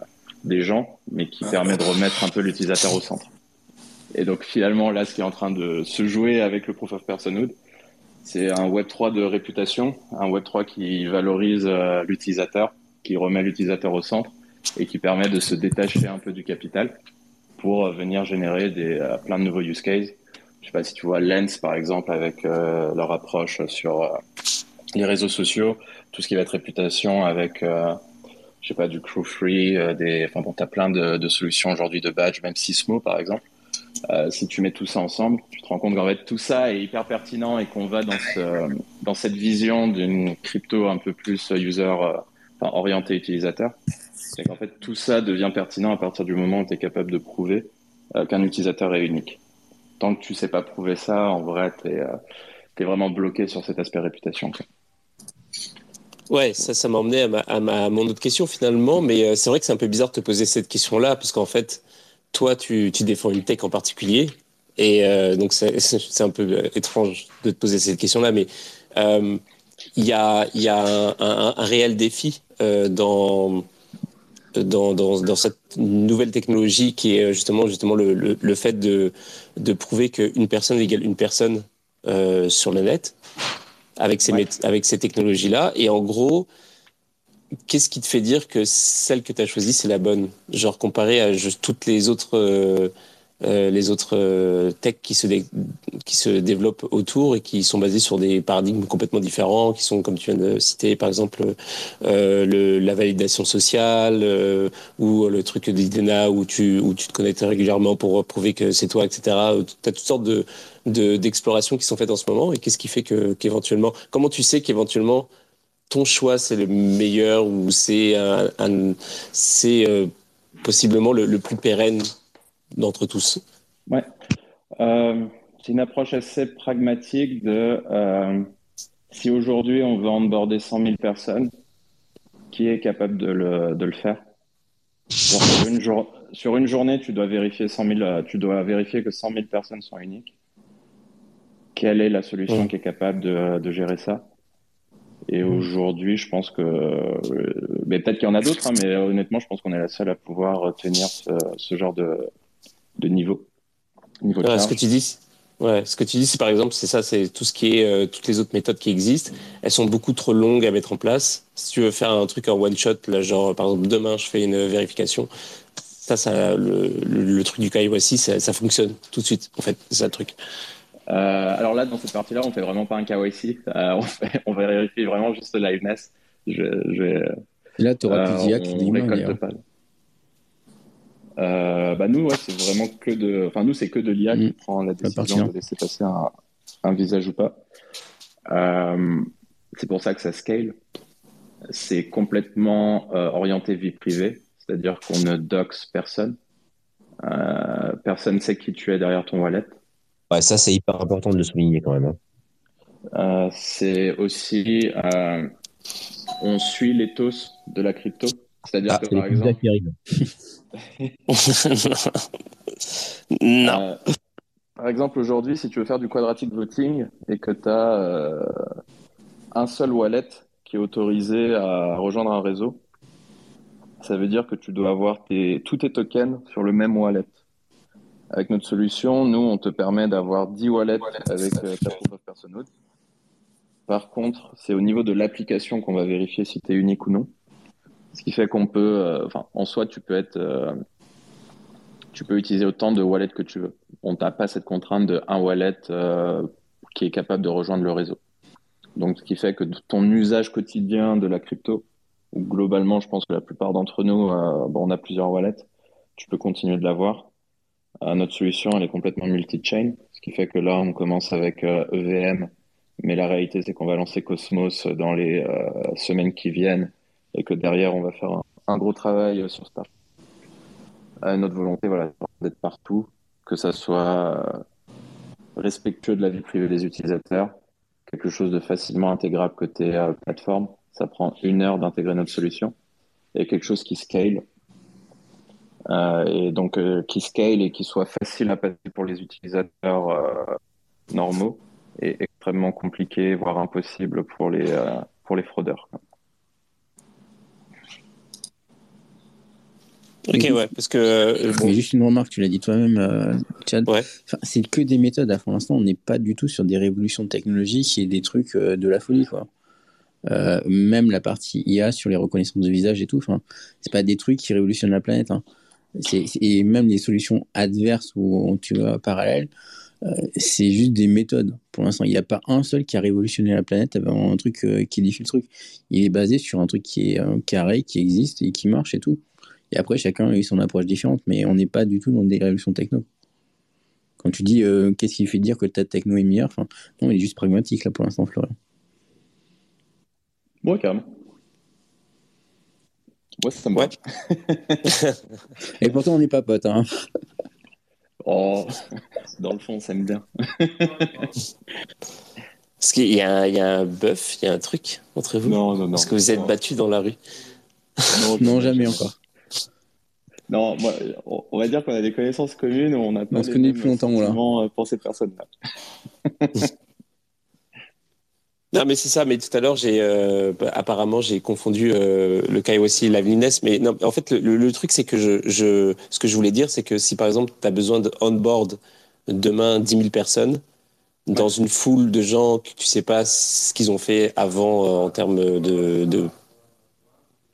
des gens, mais qui permet de remettre un peu l'utilisateur au centre. Et donc finalement, là, ce qui est en train de se jouer avec le Proof of Personhood, c'est un Web3 de réputation, un Web3 qui valorise euh, l'utilisateur, qui remet l'utilisateur au centre et qui permet de se détacher un peu du capital pour venir générer des, euh, plein de nouveaux use cases. Je sais pas si tu vois Lens par exemple avec euh, leur approche sur les réseaux sociaux, tout ce qui va être réputation avec je sais pas du crew free, des enfin bon, tu as plein de, solutions aujourd'hui de badge, même Sismo par exemple euh, si tu mets tout ça ensemble, tu te rends compte qu'en fait tout ça est hyper pertinent et qu'on va dans, ce, dans cette vision d'une crypto un peu plus user, euh, enfin, orienté utilisateur. C'est qu'en fait tout ça devient pertinent à partir du moment où tu es capable de prouver euh, qu'un utilisateur est unique. Tant que tu sais pas prouver ça, en vrai, tu es, vraiment bloqué sur cet aspect réputation. Ouais, ça, ça m'a emmené à, ma, à, ma, mon autre question finalement, mais c'est vrai que c'est un peu bizarre de te poser cette question-là, parce qu'en fait, toi, tu, défends une tech en particulier. Et euh, donc, [LAUGHS] c'est un peu euh, étrange de te poser cette question-là, mais euh, il y a, y a un, réel défi dans, dans, dans, cette nouvelle technologie qui est justement, justement le, le, fait de, de prouver qu'une personne égale une personne sur le net avec ces, avec ces technologies-là. Et en gros, qu'est-ce qui te fait dire que celle que tu as choisie, c'est la bonne? Genre comparé à juste toutes les autres, euh, euh, les autres euh, techs qui se, qui se développent autour et qui sont basés sur des paradigmes complètement différents, qui sont, comme tu viens de citer, par exemple, le, la validation sociale ou le truc d'Idena où tu, où tu te connectes régulièrement pour prouver que c'est toi, etc. Tu as toutes sortes de d'explorations qui sont faites en ce moment et qu'est-ce qui fait que qu'éventuellement comment tu sais qu'éventuellement ton choix c'est le meilleur ou c'est un, c'est euh, possiblement le, plus pérenne d'entre tous. Ouais, euh, c'est une approche assez pragmatique de euh, si aujourd'hui on veut onboarder 100 000 personnes, qui est capable de le, de le faire? Sur, une sur, une journée, tu dois vérifier 100 000, tu dois vérifier que 100 000 personnes sont uniques. Quelle est la solution qui est capable de, de gérer ça? Et aujourd'hui, je pense que, euh, mais peut-être qu'il y en a d'autres, hein, mais honnêtement, je pense qu'on est la seule à pouvoir tenir ce, ce genre de, de niveau. niveau de ce que tu dis, ouais, ce que tu dis, c'est par exemple, c'est ça, c'est tout ce qui est euh, toutes les autres méthodes qui existent. Elles sont beaucoup trop longues à mettre en place. Si tu veux faire un truc en one shot, là, genre par exemple demain, je fais une vérification. Ça, ça, le, le, truc du KYC, ça, ça fonctionne tout de suite. En fait, c'est ça le truc. Euh, alors là, dans cette partie-là, on fait vraiment pas un KYC. Euh, [LAUGHS] on, fait, on vérifie vraiment juste le liveness. Je, je, Et là, tu auras plus d'IA pas. Euh, bah nous, ouais, c'est vraiment que de. Enfin, nous, c'est que de l'IA qui mm. prend la décision de laisser passer un, un visage ou pas. Euh, c'est pour ça que ça scale. C'est complètement euh, orienté vie privée, c'est-à-dire qu'on ne doxe personne. Euh, personne sait qui tu es derrière ton wallet. Ouais, ça, c'est hyper important de le souligner quand même. Hein. Euh, c'est aussi, euh, on suit l'éthos de la crypto. C'est-à-dire ah, que, par exemple. [LAUGHS] non. Euh, par exemple, aujourd'hui, si tu veux faire du quadratic voting et que tu as euh, un seul wallet qui est autorisé à rejoindre un réseau, ça veut dire que tu dois avoir tes, tous tes tokens sur le même wallet. Avec notre solution, nous, on te permet d'avoir 10 wallets avec euh, ta proof of personhood. Par contre, c'est au niveau de l'application qu'on va vérifier si tu es unique ou non. Ce qui fait qu'on peut, euh, enfin, en soi, tu peux être, euh, utiliser autant de wallets que tu veux. On n'a pas cette contrainte de un wallet qui est capable de rejoindre le réseau. Donc, ce qui fait que ton usage quotidien de la crypto, ou globalement, je pense que la plupart d'entre nous, bon, on a plusieurs wallets, tu peux continuer de l'avoir. Euh, notre solution, elle est complètement multi-chain, ce qui fait que là, on commence avec EVM, mais la réalité, c'est qu'on va lancer Cosmos dans les semaines qui viennent et que derrière, on va faire un, gros travail sur Star. notre volonté, voilà, d'être partout, que ça soit respectueux de la vie privée des utilisateurs, quelque chose de facilement intégrable côté euh, plateforme. Ça prend une heure d'intégrer notre solution et quelque chose qui scale. Euh, et donc euh, qui scale et qui soit facile à passer pour les utilisateurs normaux et extrêmement compliqué, voire impossible pour les, pour les fraudeurs. Ok, ouais, parce que. Euh, bon. Juste une remarque, tu l'as dit toi-même, euh, Chad. Ouais. Enfin, c'est que des méthodes. Pour l'instant, on n'est pas du tout sur des révolutions technologiques et des trucs euh, de la folie, quoi. Euh, même la partie IA sur les reconnaissances de visage et tout, enfin, c'est pas des trucs qui révolutionnent la planète. Hein. Et même les solutions adverses ou tu vois parallèles, c'est juste des méthodes. Pour l'instant, il n'y a pas un seul qui a révolutionné la planète avec un truc qui défie le truc. Il est basé sur un truc qui est carré, qui existe et qui marche et tout. Et après, chacun a eu son approche différente, mais on n'est pas du tout dans des révolutions techno. Quand tu dis euh, qu'est-ce qui fait dire que ta techno est meilleure, enfin, non, il est juste pragmatique là pour l'instant, Florian. Ouais, carrément. Ouais, ça me ouais. [LAUGHS] [LAUGHS] Et pourtant, on n'est pas potes. Hein. Oh, dans le fond, on s'aime bien. Est-ce [LAUGHS] qu'il y, a un bœuf, il y a un truc entre vous? Non, non, non. Est-ce que vous êtes battus dans la rue non, jamais encore. Non, moi, on va dire qu'on a des connaissances communes. On a pas on se connaît plus longtemps là. Euh, pour cette personne-là. [LAUGHS] non, mais c'est ça. Mais tout à l'heure, j'ai euh, apparemment j'ai confondu euh, le KYC et l'Aviness. Mais non, en fait, le, truc, c'est que je, je, ce que je voulais dire, c'est que si par exemple, tu as besoin de on-board demain 10 000 personnes, dans une foule de gens que tu sais pas ce qu'ils ont fait avant en termes de, de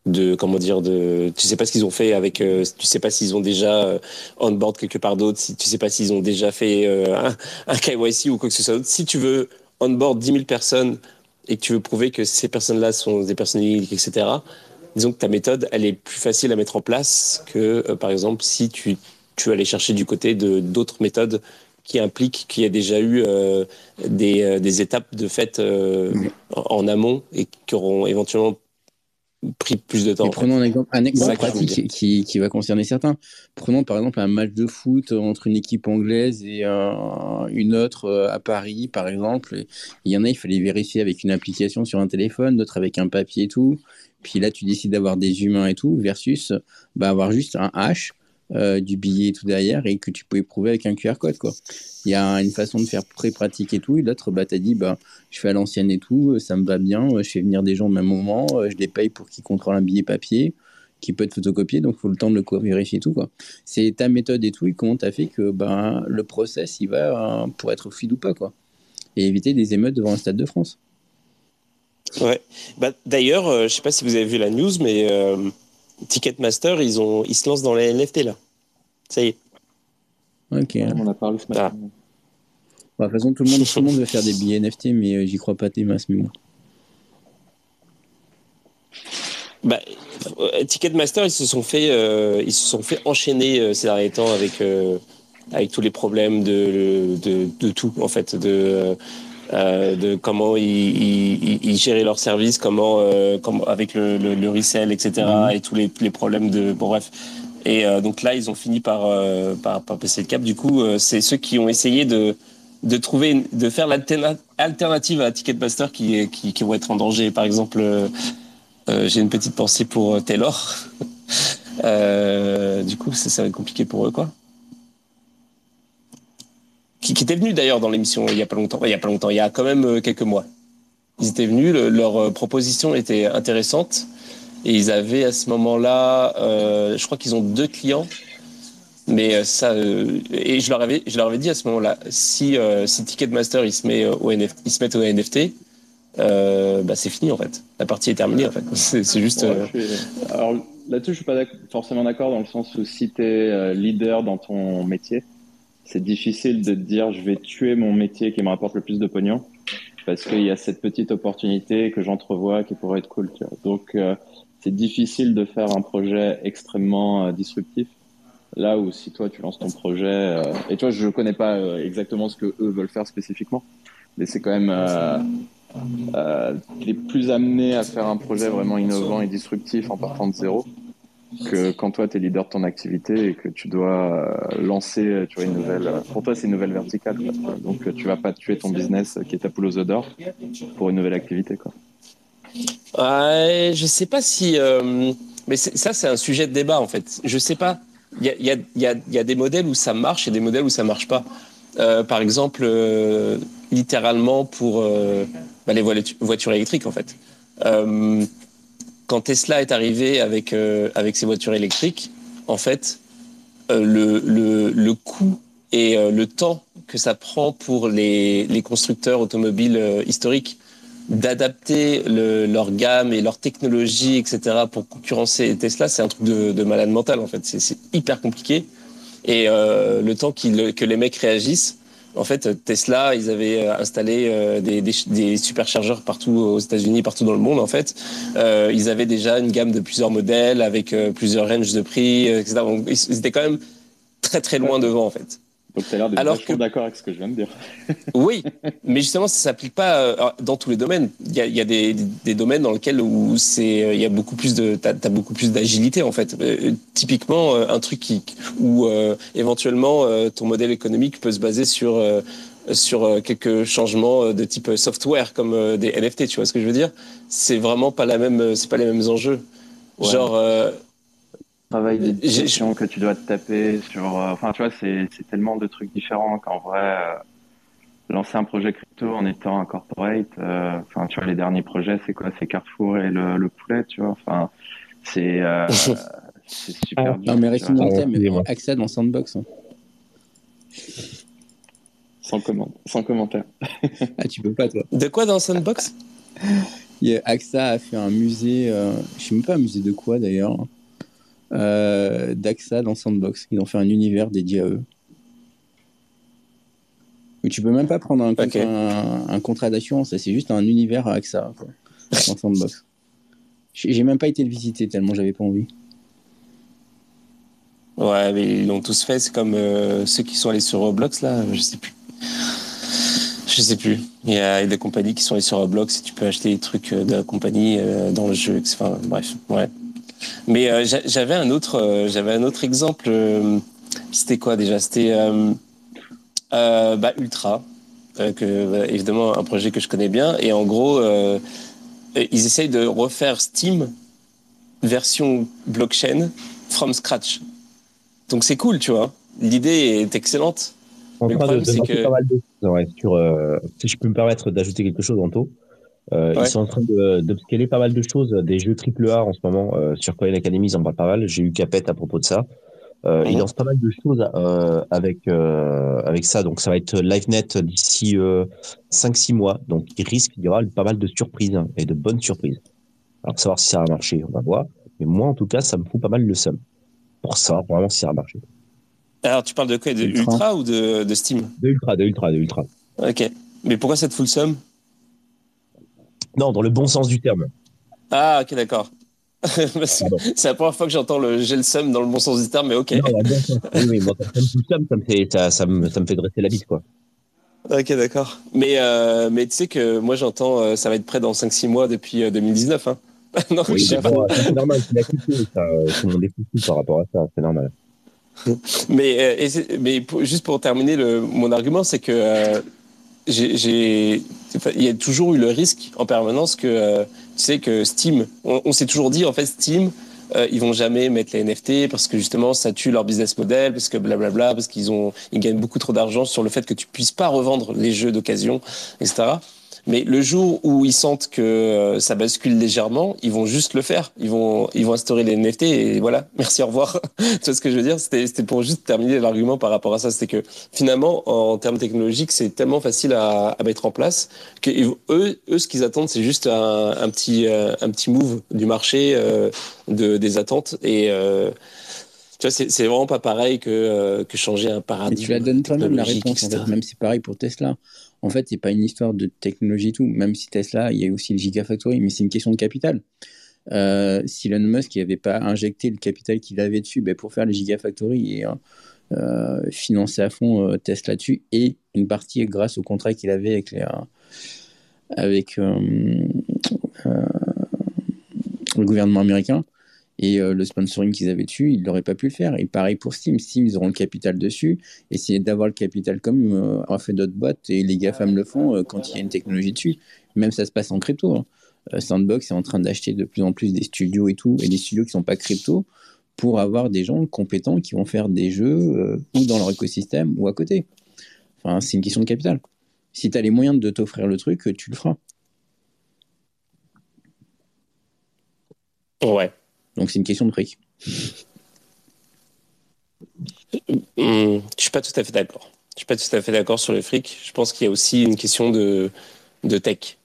de comment dire de tu sais pas ce qu'ils ont fait avec euh, tu sais pas s'ils ont déjà euh, on board quelque part d'autre si tu sais pas s'ils ont déjà fait euh, un, un, KYC ou quoi que ce soit. Si tu veux on board 10 000 personnes et que tu veux prouver que ces personnes là sont des personnes uniques etc disons que ta méthode elle est plus facile à mettre en place que par exemple si tu tu aller chercher du côté de d'autres méthodes qui impliquent qu'il y a déjà eu des, des étapes de fait en, en amont et qui auront éventuellement pris plus de temps. prenons un exemple, un exemple pratique qui, qui, va concerner certains. Prenons par exemple un match de foot entre une équipe anglaise et une autre euh, à Paris, par exemple. Il y en a, il fallait vérifier avec une application sur un téléphone, d'autres avec un papier et tout. Puis là, tu décides d'avoir des humains et tout, versus bah, avoir juste un H euh, du billet et tout derrière et que tu peux éprouver avec un QR code quoi. Il y a une façon de faire très pratique et tout et l'autre bah t'as dit bah je fais à l'ancienne et tout, ça me va bien, je fais venir des gens au même moment, je les paye pour qu'ils contrôlent un billet papier qui peut être photocopié donc il faut le temps de le vérifier et tout. C'est ta méthode et tout et comment t'as fait que bah le process il va pour être fluide ou pas quoi et éviter des émeutes devant un stade de France. Ouais. Bah, d'ailleurs, euh, je sais pas si vous avez vu la news, mais euh, Ticketmaster, ils, ont, ils se lancent dans les NFT là. Ça y est. Ok. On a parlé ce matin. Ah. Bah, de toute façon, tout le monde, tout le monde veut faire des billets NFT, mais euh, j'y crois pas masses, mais bon. Bah, euh, Ticketmaster, ils se sont fait, euh, ils se sont fait enchaîner ces derniers temps avec, avec tous les problèmes de, de, de, tout, en fait, de euh, de comment ils, ils, géraient leur service, comment, euh, comment avec le, le, le, resell, etc. Mhm. et tous les, les problèmes de bon, bref. Et euh, donc là, ils ont fini par, par, par passer le cap. Du coup, c'est ceux qui ont essayé de, de trouver, de faire l'alternative à Ticketmaster qui, qui, qui vont être en danger. Par exemple, j'ai une petite pensée pour Taylor. [LAUGHS] du coup, ça, ça va être compliqué pour eux, quoi qui, qui était venu d'ailleurs dans l'émission il y a pas longtemps. Il y a pas longtemps, il y a quand même euh, quelques mois. Ils étaient venus, leur euh, proposition était intéressante et ils avaient à ce moment-là, euh, je crois qu'ils ont deux clients, mais ça et je leur avais, je leur avais dit à ce moment-là, si si Ticketmaster il se met au NFT, ils se mettent au NFT, bah c'est fini en fait. La partie est terminée en fait. [LAUGHS] C'est juste. Alors là-dessus, je suis pas forcément d'accord dans le sens où si tu es leader dans ton métier, c'est difficile de te dire je vais tuer mon métier qui me rapporte le plus de pognon parce qu'il y a cette petite opportunité que j'entrevois qui pourrait être cool. Tu vois. Donc euh, c'est difficile de faire un projet extrêmement euh, disruptif Là où si toi tu lances ton projet, euh, et toi je connais pas euh, exactement ce que eux veulent faire spécifiquement, mais c'est quand même euh, euh, les plus amenés à faire un projet vraiment innovant et disruptif en partant de zéro que quand toi tu es leader de ton activité et que tu dois euh, lancer tu vois une nouvelle pour toi c'est une nouvelle verticale quoi. donc euh, tu vas pas tuer ton business qui est ta poule aux œufs d'or pour une nouvelle activité quoi. Ouais, je sais pas si. euh, mais ça, c'est un sujet de débat, en fait. Je sais pas. Il y a, y, a, y, a, y a des modèles où ça marche et des modèles où ça marche pas. Euh, par exemple, euh, littéralement pour euh, bah, les voitu- voitures électriques, en fait. Quand Tesla est arrivé avec, euh, avec ses voitures électriques, en fait, euh, le, le, le coût et euh, le temps que ça prend pour les, les constructeurs automobiles historiques d'adapter le- leur gamme et leur technologie, etc., pour concurrencer Tesla, c'est un truc de, de malade mental, en fait. C'est- hyper compliqué. Et le temps qu'il- que les mecs réagissent, en fait, Tesla, ils avaient euh, installé euh, des, des, des superchargeurs partout aux États-Unis, partout dans le monde, en fait. Euh, ils avaient déjà une gamme de plusieurs modèles avec euh, plusieurs ranges de prix, etc. Donc, ils étaient quand même très, très loin devant, en fait. Donc tu as l'air d'être que- d'accord avec ce que je viens de dire. [LAUGHS] Oui, mais justement, ça s'applique pas euh, dans tous les domaines. Il y a, il y a des, des domaines dans lesquels où c'est, euh, il y a beaucoup plus de, t'as, beaucoup plus d'agilité en fait. Euh, typiquement, un truc qui, où euh, éventuellement euh, ton modèle économique peut se baser sur sur quelques changements de type software comme des NFT. Tu vois ce que je veux dire? C'est vraiment pas la même, c'est pas les mêmes enjeux. Ouais. Genre, travail d'édition que tu dois te taper sur. euh, Enfin, tu vois, c'est c'est tellement de trucs différents qu'en vrai, euh, lancer un projet crypto en étant un corporate, euh, enfin, tu vois, les derniers projets, c'est quoi? C'est Carrefour et le, le poulet, tu vois? Enfin, c'est euh, [LAUGHS] c'est super dur. Non, mais restons dans le Ah, thème. dans Sandbox. hein. Sans, comment- sans commentaire. [LAUGHS] Ah, tu peux pas, toi. de quoi dans Sandbox? [LAUGHS] Il y a- AXA a fait un musée, euh, je sais même pas un musée de quoi d'ailleurs, euh, d'AXA dans Sandbox. Ils ont fait un univers dédié à eux. Où tu peux même pas prendre un, Ok. un, un contrat d'assurance, c'est juste un univers à AXA quoi, dans Sandbox. J'ai même pas été le visiter tellement j'avais pas envie. Ouais, mais ils l'ont tous fait. C'est comme euh, ceux qui sont allés sur Roblox, là, je sais plus. Je sais plus. Il y a des compagnies qui sont allées sur Roblox et tu peux acheter des trucs euh, de la compagnie euh, dans le jeu. Enfin, bref, ouais. Mais euh, j'a- j'avais un autre, euh, j'avais un autre exemple. euh, C'était quoi déjà? C'était bah, Ultra, que évidemment un projet que je connais bien. Et en gros, ils essayent de refaire Steam version blockchain from scratch. Donc c'est cool, tu vois? L'idée est excellente. en Le train problème, de c'est que- pas mal de ouais, sur, si je peux me permettre d'ajouter quelque chose, Anto. Euh, Ouais. Ils sont en train d'upscaler pas mal de choses, des jeux AAA en ce moment. Euh, sur Coin Academy, ils en parlent pas mal. J'ai eu Capet à propos de ça. Euh. Ils lancent pas mal de choses euh, avec, euh, avec ça. Donc ça va être LiveNet d'ici euh, 5-6 mois. Donc il risque d'y avoir pas mal de surprises hein, et de bonnes surprises. Alors savoir si ça va marcher, on va voir. Mais moi, en tout cas, ça me fout pas mal le seum. Pour savoir vraiment si ça va marcher. Alors tu parles de quoi? De Ultra. Ultra, ou de, de Steam? De ultra, de ultra, de ultra. Ok. Mais pourquoi cette full sum Non, dans le bon sens du terme. Ah, ok, d'accord. [LAUGHS] C'est la première fois que j'entends le j'ai le seum dans le bon sens du terme, mais ok. Non, bon sens. Oui, oui, moi, ça me fait, ça, ça me, ça me fait dresser la bite, quoi. Ok, d'accord. Mais, euh, mais tu sais que moi j'entends euh, ça va être prêt dans 5-6 mois depuis euh, 2019. Hein. [LAUGHS] non, Oui, je sais pas. bon, ça, c'est normal, c'est la culture, ça. euh, Tout le monde est foutu par rapport à ça, c'est normal. Mais, euh, et mais juste pour terminer, le, mon argument, c'est que euh, j'ai- il y a toujours eu le risque en permanence que euh, tu sais que Steam, on, s'est toujours dit en fait Steam, euh, ils vont jamais mettre les NFT parce que justement ça tue leur business model, parce que blablabla, parce qu'ils ont ils gagnent beaucoup trop d'argent sur le fait que tu puisses pas revendre les jeux d'occasion, etc. Mais le jour où ils sentent que euh, ça bascule légèrement, ils vont juste le faire. Ils vont, ils vont instaurer les NFT et voilà. [LAUGHS] Merci, au revoir. [LAUGHS] tu vois ce que je veux dire? C'était, c'était pour juste terminer l'argument par rapport à ça. C'était que finalement, en termes technologiques, c'est tellement facile à, à mettre en place que eux, eux, ce qu'ils attendent, c'est juste un, un petit, euh, un petit move du marché, euh, de, des attentes et euh, tu vois, c'est, c'est vraiment pas pareil que, euh, que changer un Et paradigme. tu la donnes toi-même la réponse, en fait. Même c'est pareil pour Tesla. En fait, c'est pas une histoire de technologie et tout. Même si Tesla, il y a aussi le Gigafactory, mais c'est une question de capital. Euh, si Elon Musk n'avait pas injecté le capital qu'il avait dessus ben, pour faire les Gigafactory et euh, financer à fond Tesla dessus, et une partie grâce au contrat qu'il avait avec, les, avec le gouvernement américain, et euh, le sponsoring qu'ils avaient dessus, ils n'auraient pas pu le faire. Et pareil pour Steam. Steam, ils auront le capital dessus. Essayer d'avoir le capital comme euh, ont fait d'autres boîtes et les GAFAM le font euh, quand il y a une technologie dessus. Même ça se passe en crypto. Hein. Sandbox est en train d'acheter de plus en plus des studios et tout, et des studios qui ne sont pas crypto, pour avoir des gens compétents qui vont faire des jeux ou dans leur écosystème ou à côté. Enfin, c'est une question de capital. Si tu as les moyens de t'offrir le truc, tu le feras. Ouais. Donc c'est une question de prix. Je suis pas tout à fait d'accord. Je suis pas tout à fait d'accord sur le fric. Je pense qu'il y a aussi une question de, tech.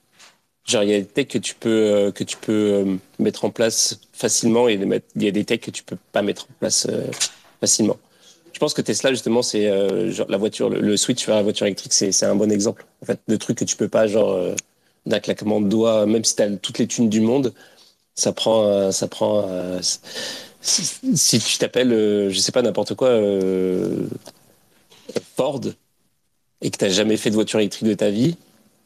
Genre, il y a des techs que tu peux, euh, que tu peux euh, mettre en place facilement et il y a des techs que tu peux pas mettre en place euh, facilement. Je pense que Tesla, justement, c'est la voiture, le, switch vers la voiture électrique, c'est un bon exemple. En fait, de trucs que tu peux pas, genre, d'un claquement de doigts, même si tu as toutes les thunes du monde, ça prend, euh, ça prend. Euh, si, tu t'appelles, euh, je sais pas n'importe quoi, Ford, et que tu n'as jamais fait de voiture électrique de ta vie,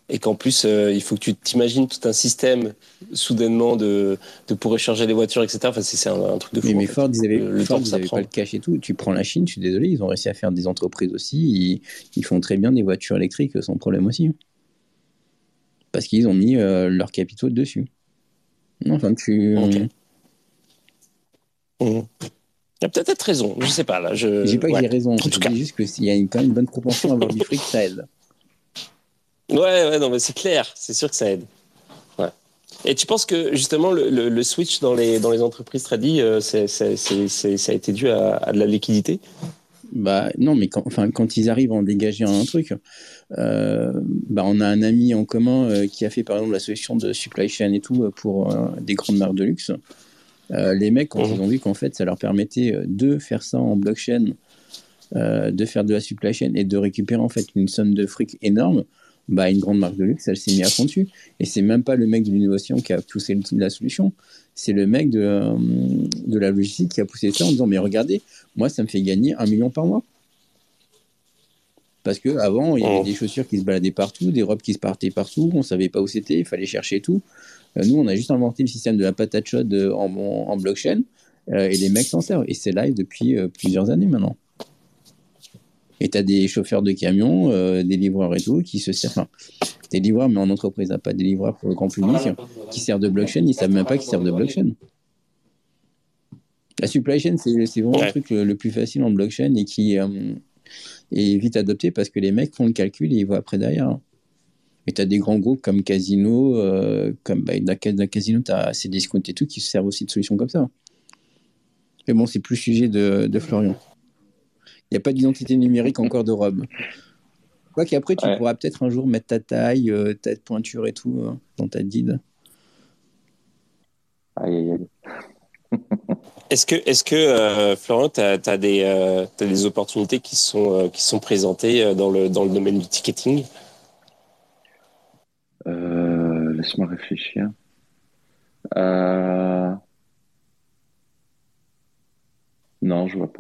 et qu'en plus il faut que tu t'imagines tout un système soudainement de, de pour recharger les voitures, etc. Enfin, c'est un, truc de fou. Mais, Ford, ils avaient, le, Ford, ils pas le cash et tout. Tu prends la Chine, je suis désolé, ils ont réussi à faire des entreprises aussi. Ils, ils font très bien des voitures électriques sans problème aussi. Parce qu'ils ont mis leurs capitaux dessus. Enfin, tu. Okay. Mmh. Tu as peut-être raison, je sais pas là. Je dis pas que j'ai raison, je dis juste qu'il y a quand même une bonne propension à avoir du fric, ça aide. Ouais, ouais, non, mais c'est clair, c'est sûr que ça aide. Ouais. Et tu penses que justement le, le, switch dans les, dans les entreprises tradies, euh, ça a été dû à, à de la liquidité? Bah non, mais quand, enfin, quand ils arrivent à en dégager un truc, euh, bah, on a un ami en commun euh, qui a fait par exemple la solution de supply chain et tout euh, pour des grandes marques de luxe. les mecs, quand mhm. ils ont vu qu'en fait ça leur permettait de faire ça en blockchain, de faire de la supply chain et de récupérer en fait une somme de fric énorme, bah, une grande marque de luxe, elle s'est mise à fond dessus. Et c'est même pas le mec de l'innovation qui a poussé la solution, c'est le mec de, de la logistique qui a poussé ça en disant Mais regardez, moi, ça me fait gagner un million par mois. Parce qu'avant, il y avait oh. des chaussures qui se baladaient partout, des robes qui se partaient partout, on ne savait pas où c'était, il fallait chercher tout. Euh, nous, on a juste inventé le système de la patate chaude en, en blockchain euh, et les mecs s'en servent. Et c'est live depuis euh, plusieurs années maintenant. Et tu as des chauffeurs de camions, des livreurs et tout, qui se servent. Enfin, des livreurs, mais en entreprise, hein, pas des livreurs pour le grand public, qui servent de blockchain, ils ne savent même pas qu'ils servent de blockchain. La supply chain, c'est vraiment le truc le, plus facile en blockchain et qui euh, est vite adopté parce que les mecs font le calcul et ils voient après derrière. Et tu as des grands groupes comme Casino, euh, comme bah, dans, Casino, tu as Cdiscount et tout qui se servent aussi de solutions comme ça. Mais bon, c'est plus sujet de, de Florian. Il n'y a pas d'identité numérique encore de robe. Quoi qu'après, tu pourras peut-être un jour mettre ta taille, euh, ta pointure et tout dans ta DID. Aïe, aïe, aïe. Est-ce que, est-ce que euh, Florent, tu as, des, euh, des opportunités qui sont, euh, qui sont présentées dans le, dans le domaine du ticketing? Laisse-moi réfléchir. Non, je vois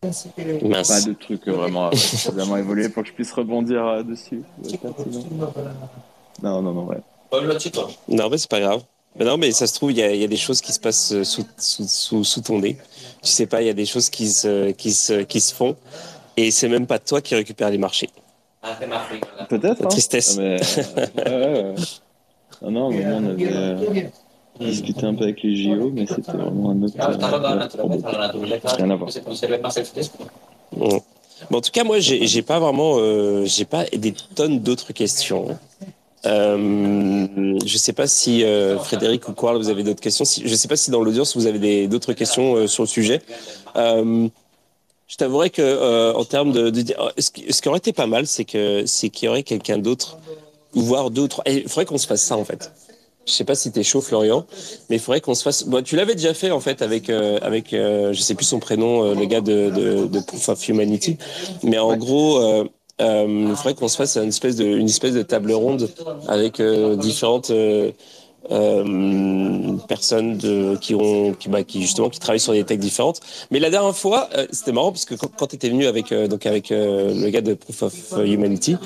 pas. Pas de truc vraiment, vraiment [LAUGHS] évolué pour que je puisse rebondir dessus. Non, non, non, ouais. Non, mais c'est pas grave. Mais non, mais ça se trouve, il y, a des choses qui se passent euh, sous, sous, sous, ton nez. Tu sais pas, il y a des choses qui se, qui se, qui se font. Et c'est même pas toi qui récupère les marchés. Peut-être. Hein. Tristesse. Ah, mais, euh, Non, non, [LAUGHS] mais on avait euh, discuté un peu avec les JO, mais c'était vraiment un autre. rien à voir. Bon, en tout cas, moi, j'ai pas vraiment, j'ai pas des tonnes d'autres questions. Euh, je ne sais pas si euh, Frédéric ou Quarl, vous avez d'autres questions. Si, je ne sais pas si dans l'audience vous avez d'autres questions euh, sur le sujet. Euh, je t'avouerais que en termes de, de ce, qui, ce, qui, aurait été pas mal, c'est que c'est qu'il y aurait quelqu'un d'autre, voire deux ou trois. Il faudrait qu'on se fasse ça en fait. Je sais pas si tu es chaud, Florian, mais il faudrait qu'on se fasse. Bon, tu l'avais déjà fait en fait avec avec je sais plus son prénom, le gars de, de, de Proof of Humanity, mais en gros euh, il faudrait qu'on se fasse une espèce de, une espèce de table ronde avec euh, différentes, euh, euh, personnes de, qui ont, qui, bah, qui justement, qui travaillent sur des techs différentes. Mais la dernière fois, euh, c'était marrant parce que quand, quand tu étais venu avec, euh, donc avec le gars de Proof of Humanity,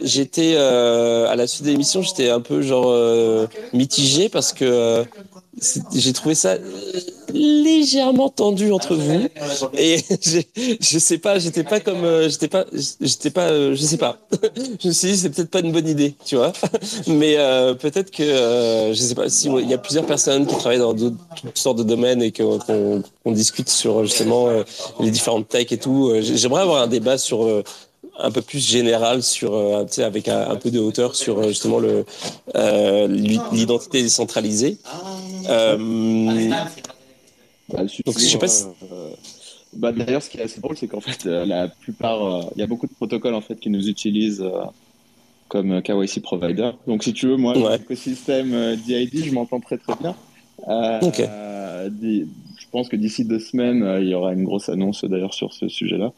j'étais à la suite de l'émission, j'étais un peu genre mitigé parce que j'ai trouvé ça légèrement tendu entre vous et [LAUGHS] je sais pas j'étais pas comme j'étais pas j'étais pas je sais pas [LAUGHS] je me suis dit c'est peut-être pas une bonne idée tu vois [LAUGHS] mais peut-être que euh, je sais pas si il y a plusieurs personnes qui travaillent dans toutes sortes de domaines et qu'on discute sur justement euh, les différentes techs et tout. Euh, j'aimerais avoir un débat sur un peu plus général sur avec un, peu de hauteur sur justement le l'identité décentralisée. Bah, donc je sais pas. Si... Bah, D'ailleurs, ce qui est assez drôle, c'est qu'en fait, la plupart, il y a beaucoup de protocoles en fait qui nous utilisent comme KYC provider. Donc, si tu veux, moi, ouais. l'écosystème euh, DID, je m'entends très très bien. Euh, je pense que d'ici deux semaines, euh, il y aura une grosse annonce d'ailleurs sur ce sujet-là,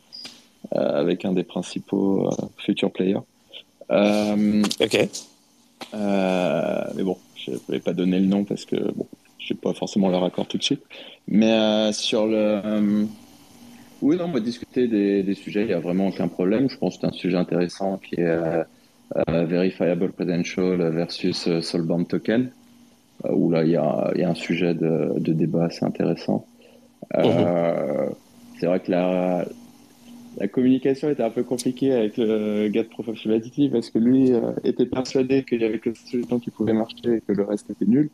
avec un des principaux future players. ok. mais bon, je ne vais pas donner le nom parce que bon, je n'ai pas forcément leur accord tout de suite. Mais sur le. oui, non, on va discuter des, des, sujets, il n'y a vraiment aucun problème. Je pense que c'est un sujet intéressant qui est euh, verifiable Credential versus euh, Soulbound Token, euh, où là il y a, y a, un sujet de, de débat assez intéressant. Mhm. C'est vrai que la, la communication était un peu compliquée avec le gars de Humanity parce que lui était persuadé qu'il y avait que ce temps qui pouvait marcher et que le reste était nul.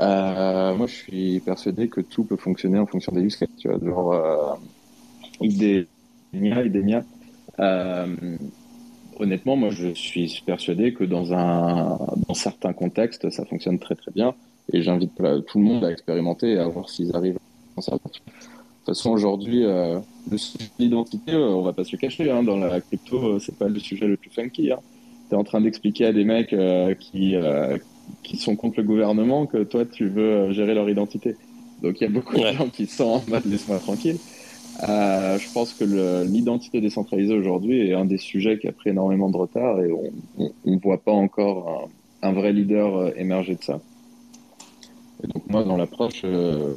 Euh, moi, je suis persuadé que tout peut fonctionner en fonction des use cases. Tu vois, genre euh, des NIA. Euh, honnêtement, moi, je suis persuadé que dans, un, dans certains contextes, ça fonctionne très très bien. Et j'invite tout le monde à expérimenter et à voir s'ils arrivent à s'en sortir. De toute façon, aujourd'hui, euh, l'identité, euh, on va pas se le cacher, hein, dans la crypto, euh, c'est pas le sujet le plus funky. Hein. Tu es en train d'expliquer à des mecs euh, qui, qui sont contre le gouvernement que toi, tu veux gérer leur identité. Donc il y a beaucoup de gens qui sont en mode laisse-moi tranquille. Euh, je pense que l'identité décentralisée aujourd'hui est un des sujets qui a pris énormément de retard et on ne voit pas encore un, vrai leader euh, émerger de ça. Et donc moi, dans l'approche, euh,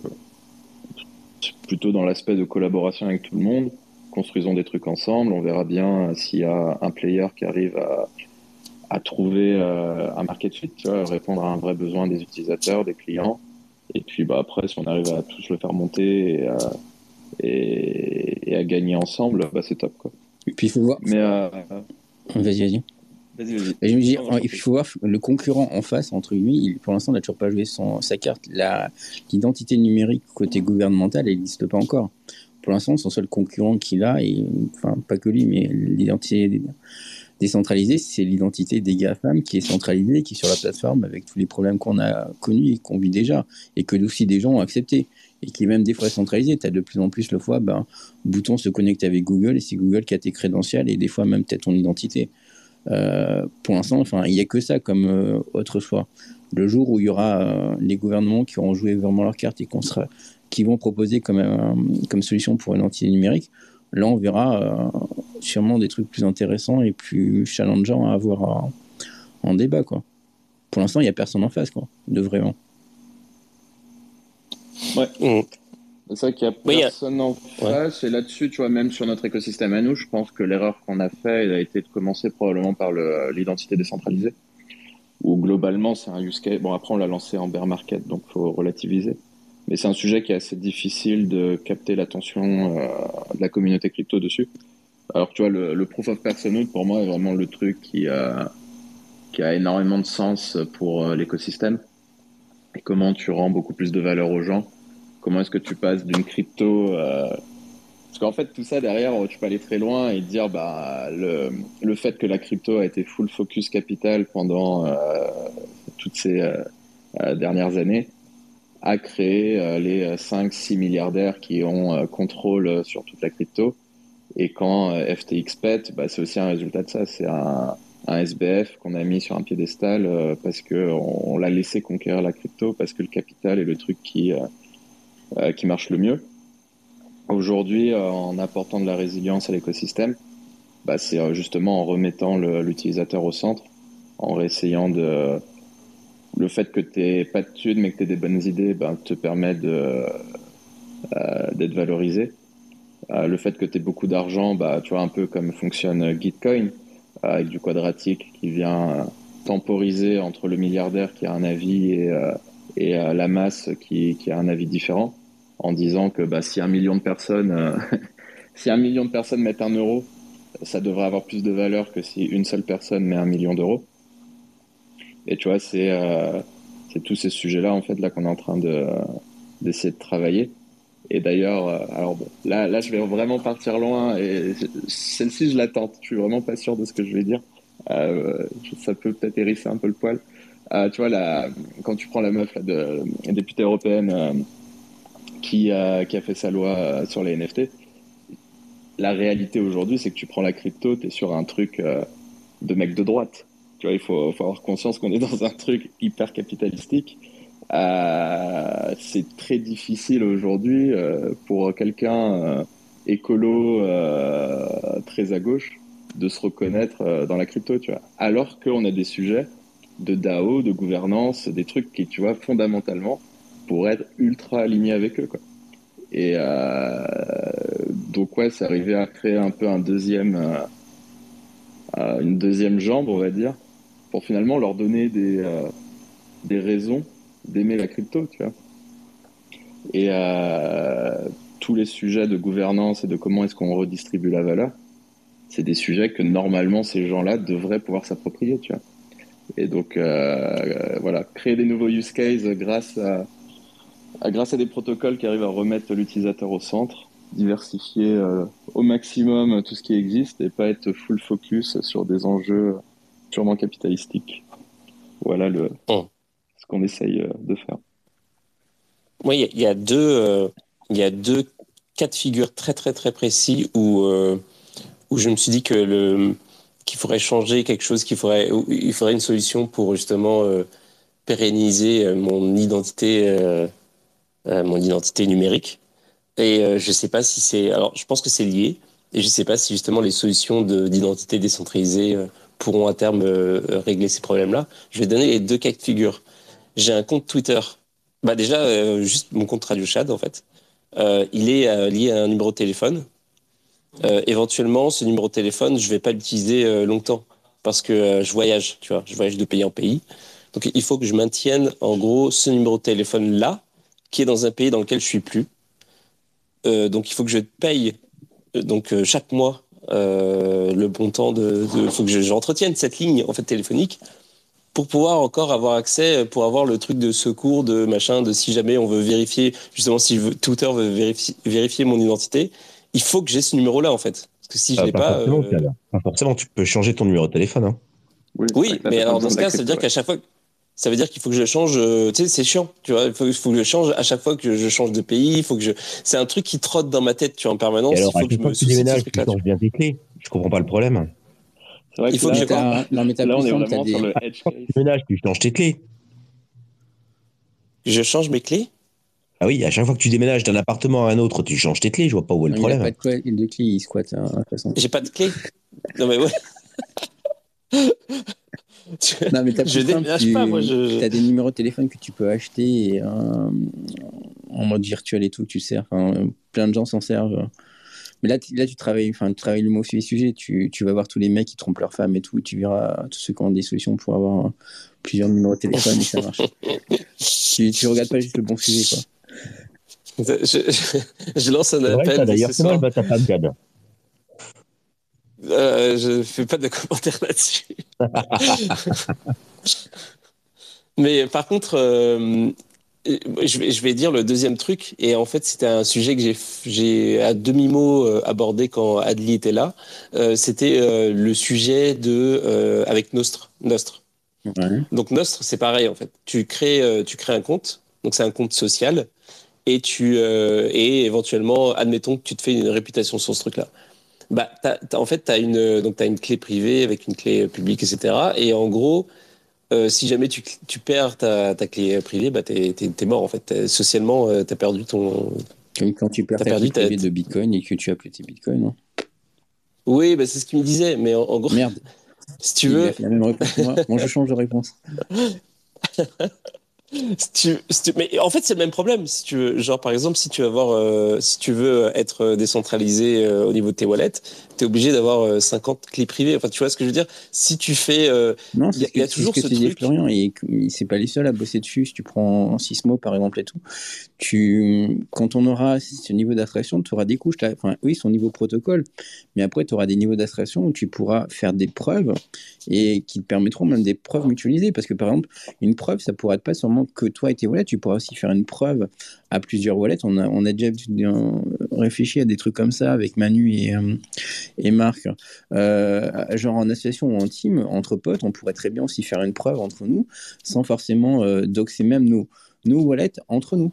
plutôt dans l'aspect de collaboration avec tout le monde, construisons des trucs ensemble, on verra bien s'il y a un player qui arrive à, à trouver euh, un market fit, tu vois, répondre à un vrai besoin des utilisateurs, des clients. Et puis bah, après, si on arrive à tous le faire monter et à et, à gagner ensemble, bah, c'est top. Quoi. Et puis il faut voir. Mais euh, vas-y, vas-y. Vas-y, vas-y. Et je me dis, il faut voir le concurrent en face, entre lui, il, pour l'instant, n'a toujours pas joué son, sa carte. L'identité numérique côté gouvernemental, elle n'existe pas encore. Pour l'instant, son seul concurrent qu'il a, et, enfin, pas que lui, mais l'identité décentralisée, c'est l'identité des GAFAM qui est centralisée, qui est sur la plateforme avec tous les problèmes qu'on a connus et qu'on vit déjà, et que aussi des gens ont accepté et qui est même des fois centralisé. Tu as de plus en plus le fois, ben, bouton se connecter avec Google et c'est Google qui a tes crédentials et des fois même peut-être ton identité. Euh, pour l'instant, enfin, il n'y a que ça comme euh, autre choix. Le jour où il y aura euh, les gouvernements qui auront joué vraiment leur carte et qu'on sera, qui vont proposer comme, comme solution pour une entité numérique, là on verra sûrement des trucs plus intéressants et plus challengeants à avoir en débat. Quoi. Pour l'instant, il n'y a personne en face quoi, de vraiment. Ouais. Mm. C'est vrai qu'il n'y a personne en face. Et là-dessus, tu vois, même sur notre écosystème à nous, je pense que l'erreur qu'on a fait, elle a été de commencer probablement par l'identité décentralisée. Où globalement, c'est un use case. Bon, après, on l'a lancé en bear market, donc faut relativiser. Mais c'est un sujet qui est assez difficile de capter l'attention euh, de la communauté crypto dessus. Alors, tu vois, le, proof of personhood, pour moi, est vraiment le truc qui a, qui a énormément de sens pour euh, l'écosystème et comment tu rends beaucoup plus de valeur aux gens. Comment est-ce que tu passes d'une crypto euh... Parce qu'en fait, tout ça derrière, tu peux aller très loin et dire bah, le, fait que la crypto a été full focus capital pendant euh, toutes ces euh, dernières années a créé les 5-6 milliardaires qui ont contrôle sur toute la crypto. Et quand FTX pète, bah, c'est aussi un résultat de ça. C'est un, SBF qu'on a mis sur un piédestal parce que on, l'a laissé conquérir la crypto parce que le capital est le truc qui euh, euh, qui marche le mieux. Aujourd'hui, en apportant de la résilience à l'écosystème, bah, c'est justement en remettant l'utilisateur au centre, en essayant de le fait que tu n'aies pas de thunes mais que tu aies des bonnes idées ben, te permet d'être valorisé. le fait que tu aies beaucoup d'argent, bah, tu vois un peu comme fonctionne Gitcoin, avec du quadratique qui vient temporiser entre le milliardaire qui a un avis et, et la masse qui, qui, a un avis différent, en disant que bah, si un million de personnes, [LAUGHS] si un million de personnes mettent un euro, ça devrait avoir plus de valeur que si une seule personne met un million d'euros. Et tu vois, c'est euh, tous ces sujets-là en fait là qu'on est en train de d'essayer de travailler. Et d'ailleurs, euh, alors bon, là, là, je vais vraiment partir loin et celle-ci, je l'attends. Je suis vraiment pas sûr de ce que je vais dire. Euh, ça peut peut-être hérisser un peu le poil. Euh, tu vois, quand tu prends la meuf de députée européenne euh, qui, a, fait sa loi euh, sur les NFT, la réalité aujourd'hui, c'est que tu prends la crypto, tu es sur un truc de mec de droite. Tu vois, il faut, avoir conscience qu'on est [LAUGHS] dans un truc hyper capitalistique. Euh, c'est très difficile aujourd'hui euh, pour quelqu'un euh, écolo très à gauche de se reconnaître dans la crypto, tu vois. Alors qu'on a des sujets de DAO, de gouvernance, des trucs qui, tu vois, fondamentalement, pourraient être ultra alignés avec eux, quoi. Et donc, ouais, c'est arrivé à créer un peu un deuxième, une deuxième jambe, on va dire, pour finalement leur donner des, des raisons d'aimer la crypto, tu vois. Et euh, tous les sujets de gouvernance et de comment est-ce qu'on redistribue la valeur, c'est des sujets que normalement ces gens-là devraient pouvoir s'approprier, tu vois. Et donc, euh, voilà, créer des nouveaux use cases grâce à, grâce à des protocoles qui arrivent à remettre l'utilisateur au centre, diversifier euh, au maximum tout ce qui existe et pas être full focus sur des enjeux purement capitalistiques. Voilà le, oh qu'on essaye euh, de faire. Oui, il y, a deux, euh, y a deux cas de figure très très très précis où, euh, où je me suis dit que le qu'il faudrait changer quelque chose, qu'il faudrait, il faudrait une solution pour justement pérenniser mon identité, mon identité numérique. Et je sais pas si c'est, alors je pense que c'est lié, et je sais pas si justement les solutions d'identité décentralisée pourront à terme régler ces problèmes-là. Je vais donner les deux cas de figure j'ai un compte Twitter. Bah déjà, euh, juste mon compte Radio Chad, en fait. Euh, il est euh, lié à un numéro de téléphone. éventuellement, ce numéro de téléphone, je vais pas l'utiliser longtemps parce que je voyage, tu vois, je voyage de pays en pays. Donc, il faut que je maintienne, en gros, ce numéro de téléphone-là, qui est dans un pays dans lequel je suis plus. donc, il faut que je paye donc chaque mois le bon temps de. Il faut que j'entretienne cette ligne en fait téléphonique pour pouvoir encore avoir accès, pour avoir le truc de secours, de machin, de si jamais on veut vérifier, justement si Twitter veut vérifier, vérifier mon identité, il faut que j'ai ce numéro-là en fait. Parce que si je ah, l'ai pas, forcément, euh... forcément, tu peux changer ton numéro de téléphone. Hein. Oui, mais alors dans ce cas, ça veut dire qu'à chaque fois, ça veut dire qu'il faut que je change. Euh, tu sais, c'est chiant. Tu vois, il faut, faut, que je change à chaque fois que je change de pays. Il faut que je. C'est un truc qui trotte dans ma tête, tu vois, en permanence. alors, il faut que je me tu déménages, tu changes bien tes clés. Je comprends pas le problème. Vrai il faut que, je Non, mais là, on est vraiment des... sur le [LAUGHS] edge Tu changes tes clés. Je change mes clés? Ah oui, à chaque fois que tu déménages d'un appartement à un autre, tu changes tes clés. Je vois pas où est le problème. Il a pas de clés, de clés il squatte. Hein, J'ai pas de clés. Non, mais ouais. [LAUGHS] non, mais [LAUGHS] je déménage tu... pas, moi. Je... as des numéros de téléphone que tu peux acheter et, euh, en mode virtuel et tout, tu sers. Enfin, plein de gens s'en servent. Mais là, là tu travailles, enfin, tu travailles le mot sur les sujets. Tu, tu, vas voir tous les mecs qui trompent leurs femmes et tout. tu verras tous ceux qui ont des solutions pour avoir euh, plusieurs numéros de téléphone et ça marche. [LAUGHS] tu, tu regardes pas juste le bon sujet, quoi. Je, je, lance un appel. D'ailleurs, c'est mal, ta femme, euh, je fais pas de [LAUGHS] commentaires là-dessus. [LAUGHS] Mais par contre, euh, je vais, je vais dire le deuxième truc, et en fait, c'était un sujet que j'ai à demi-mot euh, abordé quand Adli était là. Euh, c'était le sujet de avec Nostre. Nostre. Donc Nostre, c'est pareil en fait. Tu crées, tu crées un compte, donc c'est un compte social, et tu et éventuellement, admettons que tu te fais une réputation sur ce truc-là. Bah, en fait, tu as une donc as une clé privée avec une clé publique, etc. Et en gros, euh, si jamais tu, tu perds ta, ta, clé privée, bah t'es es, mort en fait. Socialement, euh, tu as perdu ton. Comme quand tu perds ta clé privée de Bitcoin et que tu as plus tes Bitcoins, non Oui, bah, c'est ce qu'il me disait, mais en, gros. Merde. [LAUGHS] Si tu veux. la même réponse moi. je change de réponse. [LAUGHS] Mais en fait, c'est le même problème. Si tu veux, genre, par exemple, si tu veux avoir, euh, si tu veux être décentralisé euh, au niveau de tes wallets, tu es obligé d'avoir euh, 50 clés privées. Enfin, tu vois ce que je veux dire? Si tu fais, euh, Non, Il y a- toujours ce que ce truc. Florian, et c'est pas les seuls à bosser dessus. Si tu prends Sismo par exemple et tout, tu, quand on aura ce niveau d'abstraction, tu auras des couches. là. Enfin, oui, son niveau protocole, mais après, tu auras des niveaux d'abstraction où tu pourras faire des preuves et qui te permettront même des preuves mutualisées. Parce que par exemple, une preuve, ça pourra être pas seulement que toi et tes wallets, tu pourras aussi faire une preuve à plusieurs wallets. On a, on a déjà euh, réfléchi à des trucs comme ça avec Manu et, euh, et Marc. Euh, genre en association ou en team, entre potes, on pourrait très bien aussi faire une preuve entre nous, sans forcément euh, doxer même nos, nos wallets entre nous.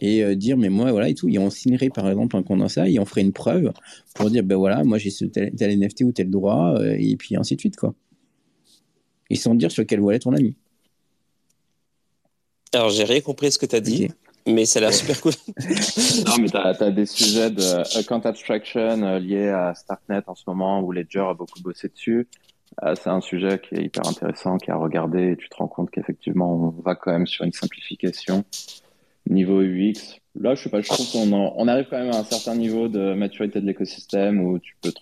Et euh, dire, mais moi, voilà, et tout. Et on signerait par exemple un condensat et on ferait une preuve pour dire, ben voilà, moi j'ai ce tel, tel NFT ou tel droit, et puis ainsi de suite, quoi. Et sans dire sur quelle wallet on l'a mis. alors j'ai rien compris ce que tu as dit. Mais ça a super cool. [LAUGHS] Non, mais tu as, des sujets de account abstraction euh, liés à Starknet en ce moment, où Ledger a beaucoup bossé dessus. Euh, c'est un sujet qui est hyper intéressant, qui est à regarder, et tu te rends compte qu'effectivement, on va quand même sur une simplification. Niveau UX, là, je sais pas, je trouve qu'on on arrive quand même à un certain niveau de maturité de l'écosystème où tu peux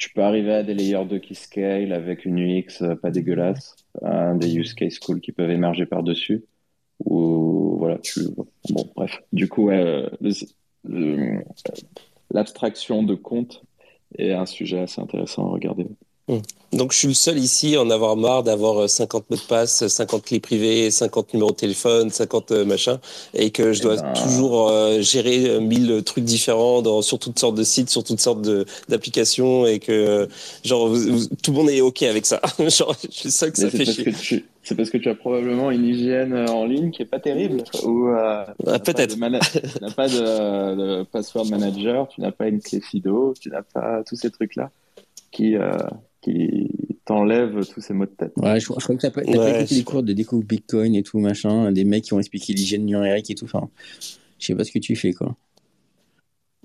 tu peux arriver à des layers 2 qui scale avec une UX euh, pas dégueulasse, euh, des use case cool qui peuvent émerger par-dessus. Ou voilà, tu bon bref. Du coup, euh, le- l'abstraction de compte est un sujet assez intéressant à regarder. Donc je suis le seul ici à en avoir marre d'avoir euh, 50 mots de passe, 50 clés privées, 50 numéros de téléphone, 50 euh, machins, et que je Eh dois ben- toujours euh, gérer euh, 1000 trucs différents dans, sur toutes sortes de sites, sur toutes sortes d'applications, et que euh, genre vous- vous- tout le monde est ok avec ça. [LAUGHS] genre je suis le seul que ça fait chier. tu c'est parce que tu as probablement une hygiène euh, en ligne qui est pas terrible ou euh, Ah, peut-être. tu n'as pas de, de password manager, tu n'as pas une clé FIDO, tu n'as pas tous ces trucs là qui euh, qui t'enlèvent tous ces mots de tête. Ouais, je, je crois que t'as pas, t'as Ouais, pas écouté les cours de déco Bitcoin et tout, machin, des mecs qui ont expliqué l'hygiène numérique et tout. Enfin, je sais pas ce que tu fais, quoi.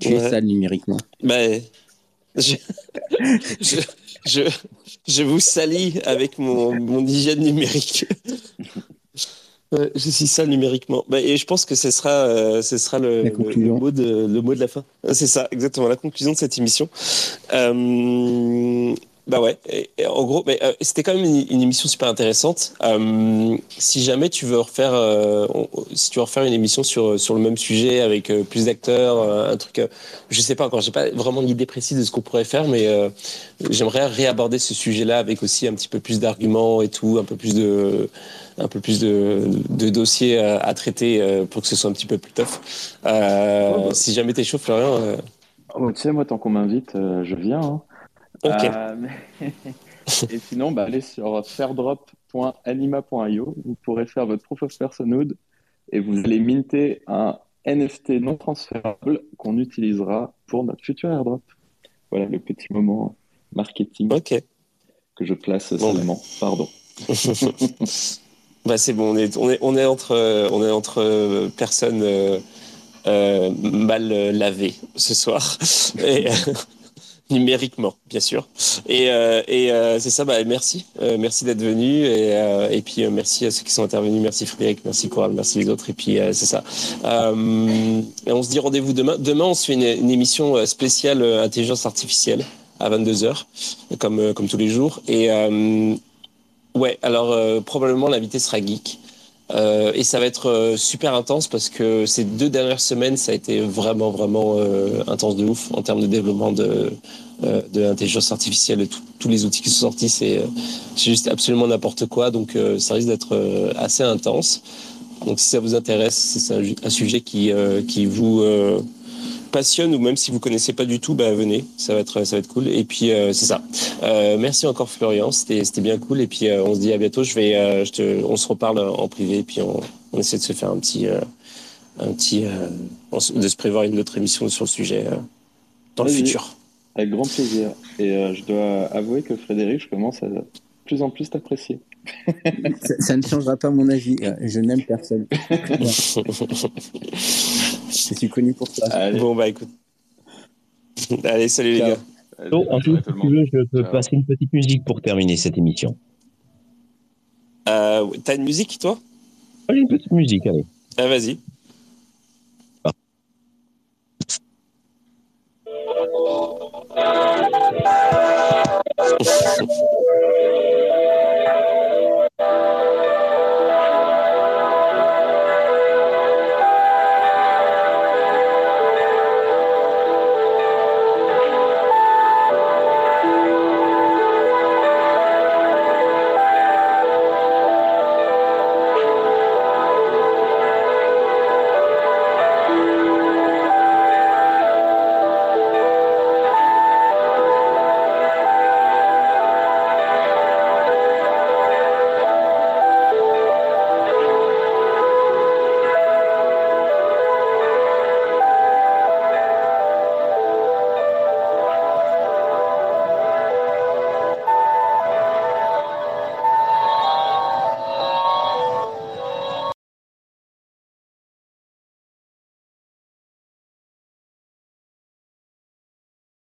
Tu es Ouais. sale numériquement. Ben, je, je, je, je vous salis avec mon, mon hygiène numérique. Ouais, je suis sale numériquement. Ben, et je pense que ce sera, euh, ce sera le, le mot de, le mot de la fin. C'est ça, exactement, la conclusion de cette émission. Euh, bah ouais, et- et en gros, mais, euh, c'était quand même une, une émission super intéressante. Euh, si jamais tu veux refaire, euh, on- si tu veux refaire une émission sur, sur le même sujet avec plus d'acteurs, un truc, je sais pas encore, j'ai pas vraiment d'idée précise de ce qu'on pourrait faire, mais j'aimerais réaborder ce sujet-là avec aussi un petit peu plus d'arguments et tout, un peu plus de, un peu plus de, de dossiers à, à traiter pour que ce soit un petit peu plus tough. Oh, bah. Si jamais t'es chaud, Florian. Oh, tu sais, moi, tant qu'on m'invite, je viens. hein. Euh, [LAUGHS] Et sinon, bah, allez sur fairdrop.anima.io. Vous pourrez faire votre proof of personhood et vous allez minter un NFT non transférable qu'on utilisera pour notre futur airdrop. Voilà le petit moment marketing que je place Bon, salement. Pardon. [LAUGHS] bah c'est bon, on est, on est, on est entre, on est entre euh, personnes euh, euh, mal lavées ce soir. [LAUGHS] Et, numériquement, bien sûr. Et, euh, et euh, c'est ça, bah, merci. Euh, merci d'être venu. Et, euh, et puis, euh, merci à ceux qui sont intervenus. Merci Frédéric, merci Coral, merci les autres. Et puis, euh, c'est ça. Et on se dit rendez-vous demain. Demain, on se fait une, une émission spéciale intelligence artificielle à 22h, comme, comme tous les jours. Et ouais, alors probablement l'invité sera geek. Euh, et ça va être euh, super intense parce que ces deux dernières semaines, ça a été vraiment, vraiment euh, intense de ouf en termes de développement de, de l'intelligence artificielle et tous les outils qui sont sortis. C'est juste absolument n'importe quoi. Donc, ça risque d'être assez intense. Donc, si ça vous intéresse, c'est un, un sujet qui, qui vous passionne ou même si vous connaissez pas du tout, bah, venez. Ça va être, ça va être cool. Et puis, euh, c'est ça. Euh, merci encore Florian, c'était c'était bien cool et puis euh, on se dit à bientôt. Je vais, euh, je te, on se reparle en privé et puis on, on essaie de se faire un petit, euh, un petit, euh, de se prévoir une autre émission sur le sujet euh, dans le futur. Avec grand plaisir. Et euh, je dois avouer que Frédéric, je commence à de plus en plus t'apprécier. ça, ça ne changera pas mon avis. Je n'aime personne. [LAUGHS] [LAUGHS] Je suis connu pour ça. Bon, bah écoute. Allez, salut les gars. En tout, cas, si tu veux, je peux passer une petite musique pour terminer cette émission. Euh, t'as une musique, toi? Allez, une petite musique, allez. Ah, vas-y. [LAUGHS]